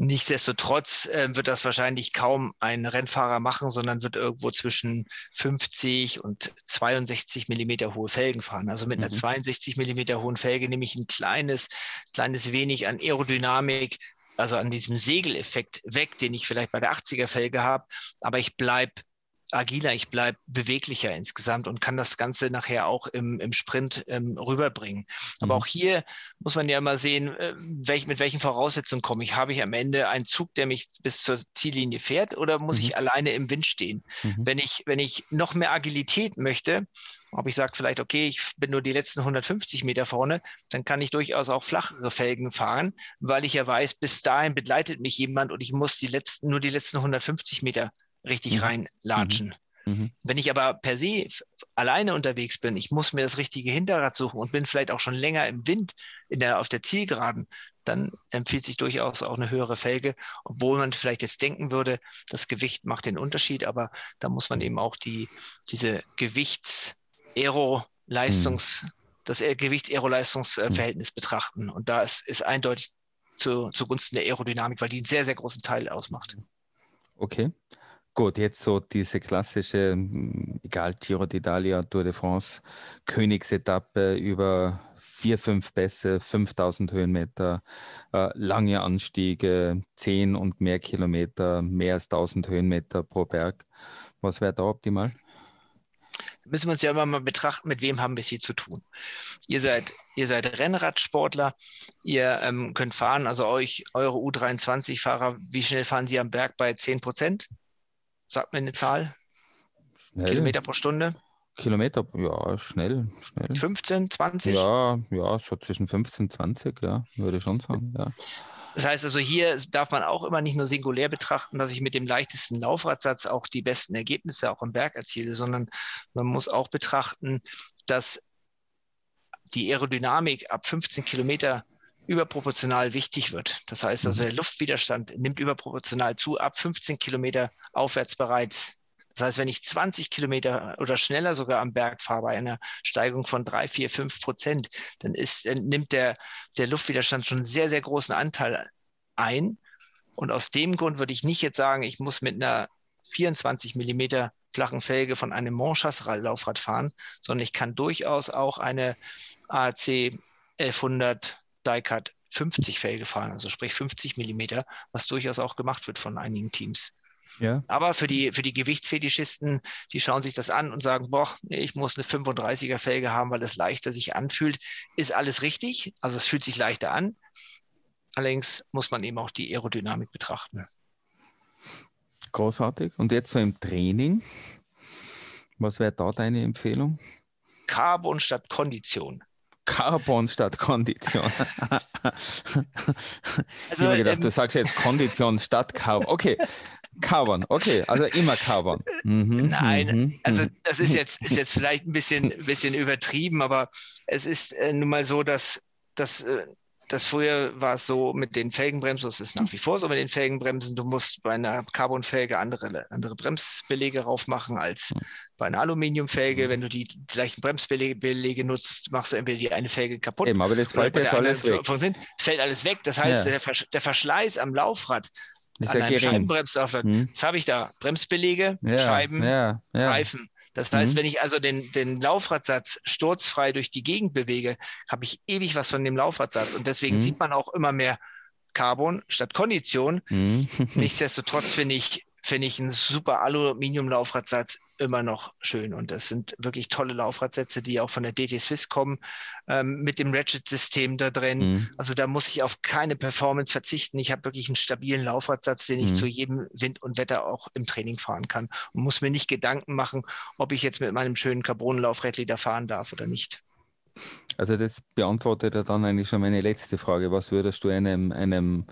Nichtsdestotrotz ähm, wird das wahrscheinlich kaum ein Rennfahrer machen, sondern wird irgendwo zwischen 50 und 62 Millimeter hohe Felgen fahren. Also mit einer Mhm. 62 Millimeter hohen Felge nehme ich ein kleines, kleines wenig an Aerodynamik, also an diesem Segeleffekt weg, den ich vielleicht bei der 80er Felge habe. Aber ich bleibe agiler, ich bleibe beweglicher insgesamt und kann das Ganze nachher auch im, im Sprint ähm, rüberbringen. Aber Mhm. auch hier muss man ja mal sehen, äh, welch, mit welchen Voraussetzungen komme ich. Habe ich am Ende einen Zug, der mich bis zur Ziellinie fährt oder muss Mhm. ich alleine im Wind stehen? Mhm. Wenn ich, wenn ich noch mehr Agilität möchte, ob ich sage vielleicht, okay, ich bin nur die letzten 150 Meter vorne, dann kann ich durchaus auch flachere Felgen fahren, weil ich ja weiß, bis dahin begleitet mich jemand und ich muss die letzten, nur die letzten 150 Meter richtig Mhm. reinlatschen. Mhm. Wenn ich aber per se alleine unterwegs bin, ich muss mir das richtige Hinterrad suchen und bin vielleicht auch schon länger im Wind in der, auf der Zielgeraden, dann empfiehlt sich durchaus auch eine höhere Felge, obwohl man vielleicht jetzt denken würde, das Gewicht macht den Unterschied, aber da muss man eben auch die, diese Gewichts-Aero-Leistungs, das äh, Gewichts-Aero-Leistungsverhältnis betrachten. Und da ist, ist eindeutig zu, zugunsten der Aerodynamik, weil die einen sehr, sehr großen Teil ausmacht. Okay. Gut, jetzt so diese klassische, mm, egal, Giro d'Italia, Tour de France, Königsetappe über vier, fünf Pässe, 5000 Höhenmeter, äh, lange Anstiege, 10 und mehr Kilometer, mehr als 1000 Höhenmeter pro Berg. Was wäre da optimal? müssen wir uns ja immer mal betrachten, mit wem haben wir es hier zu tun. Ihr seid, ihr seid Rennradsportler, ihr ähm, könnt fahren, also euch, eure U23-Fahrer, wie schnell fahren sie am Berg bei 10 Prozent? Sagt mir eine Zahl. Schnell. Kilometer pro Stunde? Kilometer, ja, schnell, schnell. 15, 20? Ja, ja, so zwischen 15 und 20, ja, würde ich schon sagen, ja. Das heißt also, hier darf man auch immer nicht nur singulär betrachten, dass ich mit dem leichtesten Laufradsatz auch die besten Ergebnisse auch im Berg erziele, sondern man muss auch betrachten, dass die Aerodynamik ab 15 Kilometer überproportional wichtig wird. Das heißt also, der Luftwiderstand nimmt überproportional zu, ab 15 Kilometer aufwärts bereits. Das heißt, wenn ich 20 Kilometer oder schneller sogar am Berg fahre bei einer Steigung von 3, 4, 5 Prozent, dann, ist, dann nimmt der, der Luftwiderstand schon einen sehr, sehr großen Anteil ein. Und aus dem Grund würde ich nicht jetzt sagen, ich muss mit einer 24 Millimeter flachen Felge von einem Monchas-Laufrad fahren, sondern ich kann durchaus auch eine AAC 1100 Diecard 50 Felge fahren, also sprich 50 Millimeter, was durchaus auch gemacht wird von einigen Teams. Ja, Aber für die, für die Gewichtsfetischisten, die schauen sich das an und sagen, boah, ich muss eine 35er Felge haben, weil es leichter sich anfühlt, ist alles richtig. Also es fühlt sich leichter an. Allerdings muss man eben auch die Aerodynamik betrachten. großartig. Und jetzt so im Training, was wäre da deine Empfehlung? Carbon statt Kondition. Carbon statt Kondition. Also, ich habe mir gedacht, ähm, du sagst jetzt Kondition statt Carbon. Okay, Carbon, okay, also immer Carbon. Mhm, Nein, mhm, Also mhm. das ist jetzt, ist jetzt vielleicht ein bisschen, bisschen übertrieben, aber es ist äh, nun mal so, dass, dass äh, das früher war es so mit den Felgenbremsen, das ist nach wie vor so mit den Felgenbremsen, du musst bei einer Carbonfelge andere, andere Bremsbelege raufmachen als bei einer Aluminiumfelge. Wenn du die gleichen Bremsbelege nutzt, machst du entweder die eine Felge kaputt. Eben, aber das fällt jetzt alles weg. Fällt alles weg. Das heißt, ja. der, der, Verschleiß am Laufrad ist an ja einem gering. Scheibenbremslaufrad, Hm. das habe ich da. Bremsbelege, Ja, Scheiben, ja, ja. Reifen. Das heißt, Mhm. wenn ich also den, den Laufradsatz sturzfrei durch die Gegend bewege, habe ich ewig was von dem Laufradsatz. Und deswegen Mhm. sieht man auch immer mehr Carbon statt Kondition. Hm. Nichtsdestotrotz finde ich, finde ich einen super Aluminium-Laufradsatz immer noch schön. Und das sind wirklich tolle Laufradsätze, die auch von der DT Swiss kommen, ähm, mit dem Ratchet-System da drin. Hm. Also da muss ich auf keine Performance verzichten. Ich habe wirklich einen stabilen Laufradsatz, den ich Mhm. zu jedem Wind und Wetter auch im Training fahren kann und muss mir nicht Gedanken machen, ob ich jetzt mit meinem schönen Carbon-Laufrädleder fahren darf oder nicht. Also das beantwortet ja dann eigentlich schon meine letzte Frage. Was würdest du einem, einem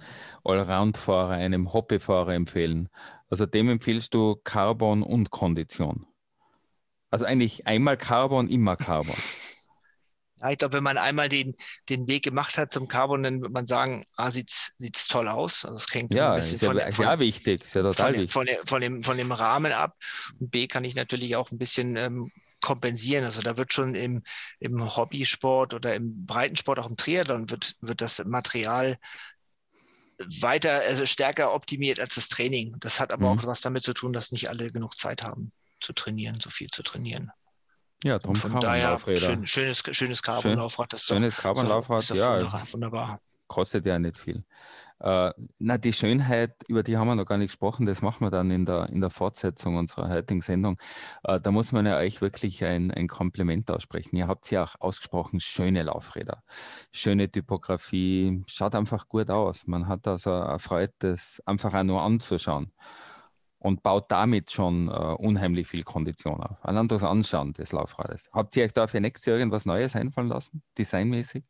Allround-Fahrer, einem Hoppefahrer empfehlen? Also dem empfiehlst du Carbon und Kondition. Also eigentlich einmal Carbon, immer Carbon. Ja, ich glaube, wenn man einmal den, den Weg gemacht hat zum Carbon, dann wird man sagen, A, sieht's, sieht's toll aus. Also es hängt Ja, ein bisschen ist ja, von, ist von, wichtig, ist ja total von, wichtig. von, von, dem, von dem Rahmen ab. Und B kann ich natürlich auch ein bisschen ähm, kompensieren. Also da wird schon im, im Hobbysport oder im Breitensport, auch im Triathlon, wird, wird das Material weiter, also stärker optimiert als das Training. Das hat aber Mhm. auch was damit zu tun, dass nicht alle genug Zeit haben zu trainieren, so viel zu trainieren. Ja, darum von daher schön, schönes, schönes Carbon-Laufrad. Doch- Schönes Carbon-Laufrad, ja, Wunderbar. kostet ja nicht viel. Äh, na, die Schönheit, über die haben wir noch gar nicht gesprochen, das machen wir dann in der, in der Fortsetzung unserer heutigen Sendung. Äh, da muss man ja euch wirklich ein, ein Kompliment aussprechen. Ihr habt ja auch ausgesprochen schöne Laufräder, schöne Typografie, schaut einfach gut aus. Man hat also eine Freude, das einfach auch nur anzuschauen und baut damit schon äh, unheimlich viel Kondition auf. Allein das Anschauen des Laufrades. Habt ihr euch da für nächstes Jahr irgendwas Neues einfallen lassen, designmäßig?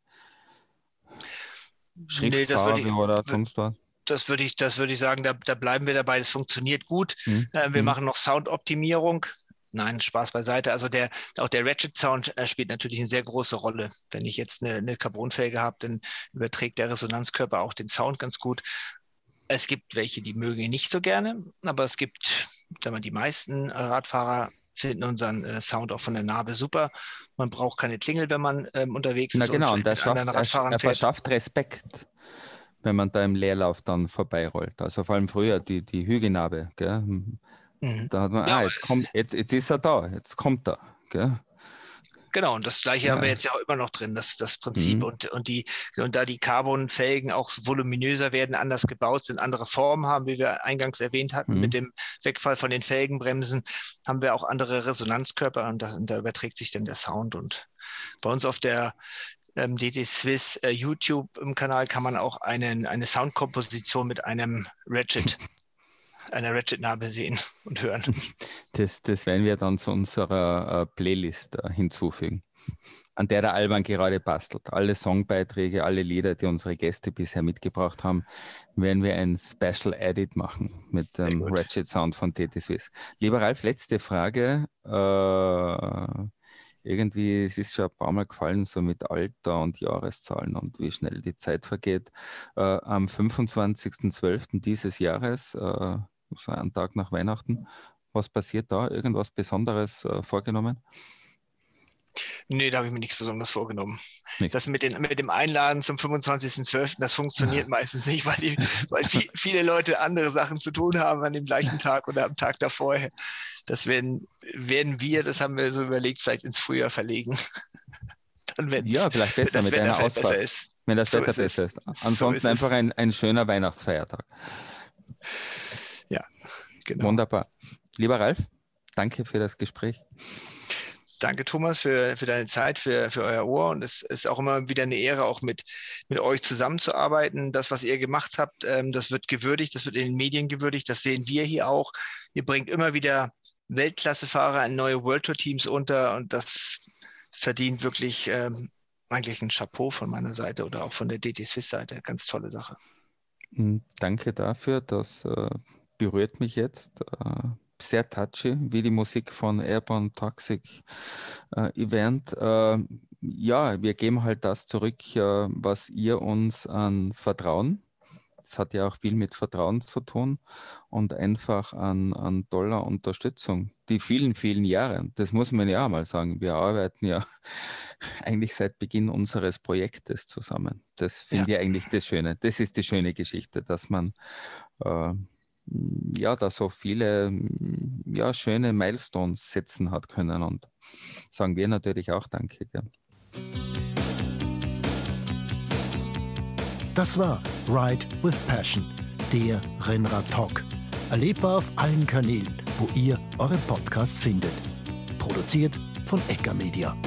Nee, das Schriftfarbe würde ich- oder sonst was? das würde ich, das würde ich sagen, da, da bleiben wir dabei. Das funktioniert gut. Hm. Äh, wir Hm. machen noch Soundoptimierung. Nein, Spaß beiseite. Also der, auch der Ratchet-Sound äh, spielt natürlich eine sehr große Rolle. Wenn ich jetzt eine, eine Carbonfelge habe, dann überträgt der Resonanzkörper auch den Sound ganz gut. Es gibt welche, die mögen ihn nicht so gerne, aber es gibt, sagen wir, die meisten Radfahrer finden unseren äh, Sound auch von der Narbe super. Man braucht keine Klingel, wenn man ähm, unterwegs Na ist genau, und und er, schafft, er, er verschafft Respekt, wenn man da im Leerlauf dann vorbeirollt. Also vor allem früher die, die Hügelnarbe. Gell? Mhm. Da hat man, Ja, ah, jetzt kommt, jetzt, jetzt ist er da, jetzt kommt er. Gell? Genau, und das gleiche Ja. haben wir jetzt ja auch immer noch drin, das, das Prinzip. Mhm. Und, und, die, und da die Carbonfelgen auch voluminöser werden, anders gebaut sind, andere Formen haben, wie wir eingangs erwähnt hatten, Mhm. mit dem Wegfall von den Felgenbremsen, haben wir auch andere Resonanzkörper und da, und da überträgt sich dann der Sound. Und bei uns auf der ähm, DT Swiss äh, YouTube im Kanal kann man auch einen, eine Soundkomposition mit einem Ratchet, einer Ratchet-Narbe sehen und hören. Das, das werden wir dann zu unserer äh, Playlist äh, hinzufügen, an der der Alban gerade bastelt. Alle Songbeiträge, alle Lieder, die unsere Gäste bisher mitgebracht haben, werden wir ein Special Edit machen mit dem gut. Ratchet Sound von TT Swiss. Lieber Ralf, letzte Frage. Äh, irgendwie, es ist schon ein paar Mal gefallen, so mit Alter und Jahreszahlen und wie schnell die Zeit vergeht. Äh, am 25.12. dieses Jahres, äh, so einen Tag nach Weihnachten, was passiert da? Irgendwas Besonderes äh, vorgenommen? Nee, da habe ich mir nichts Besonderes vorgenommen. Nicht. Das mit, den, mit dem Einladen zum 25.12., das funktioniert meistens nicht, weil, die, weil vi- viele Leute andere Sachen zu tun haben an dem gleichen Tag oder am Tag davor. Das werden, werden wir, das haben wir so überlegt, vielleicht ins Frühjahr verlegen. Dann, Ja, vielleicht besser mit einer Ausfahrt, ist. wenn das So Wetter ist es. besser ist. So Ansonsten ist es. einfach ein, ein schöner Weihnachtsfeiertag. Genau. Wunderbar. Lieber Ralf, danke für das Gespräch. Danke, Thomas, für, für deine Zeit, für, für euer Ohr. Und es ist auch immer wieder eine Ehre, auch mit, mit euch zusammenzuarbeiten. Das, was ihr gemacht habt, ähm, das wird gewürdigt, das wird in den Medien gewürdigt. Das sehen wir hier auch. Ihr bringt immer wieder Weltklassefahrer in neue World Tour Teams unter und das verdient wirklich ähm, eigentlich ein Chapeau von meiner Seite oder auch von der DT Swiss Seite. Ganz tolle Sache. Mm, Danke dafür, das äh, berührt mich jetzt. Äh, sehr touchy, wie die Musik von Airborne Toxic äh, Event. Äh, ja, wir geben halt das zurück, äh, was ihr uns an Vertrauen das hat ja auch viel mit Vertrauen zu tun und einfach an, an toller Unterstützung. Die vielen, vielen Jahre, das muss man ja auch mal sagen. Wir arbeiten ja eigentlich seit Beginn unseres Projektes zusammen. Das finde ja. ich eigentlich das Schöne. Das ist die schöne Geschichte, dass man äh, ja da so viele ja, schöne Milestones setzen hat können und sagen wir natürlich auch Danke. Ja. Das war Ride with Passion, der Rennrad-Talk. Erlebbar auf allen Kanälen, wo ihr eure Podcasts findet. Produziert von Ecker Media.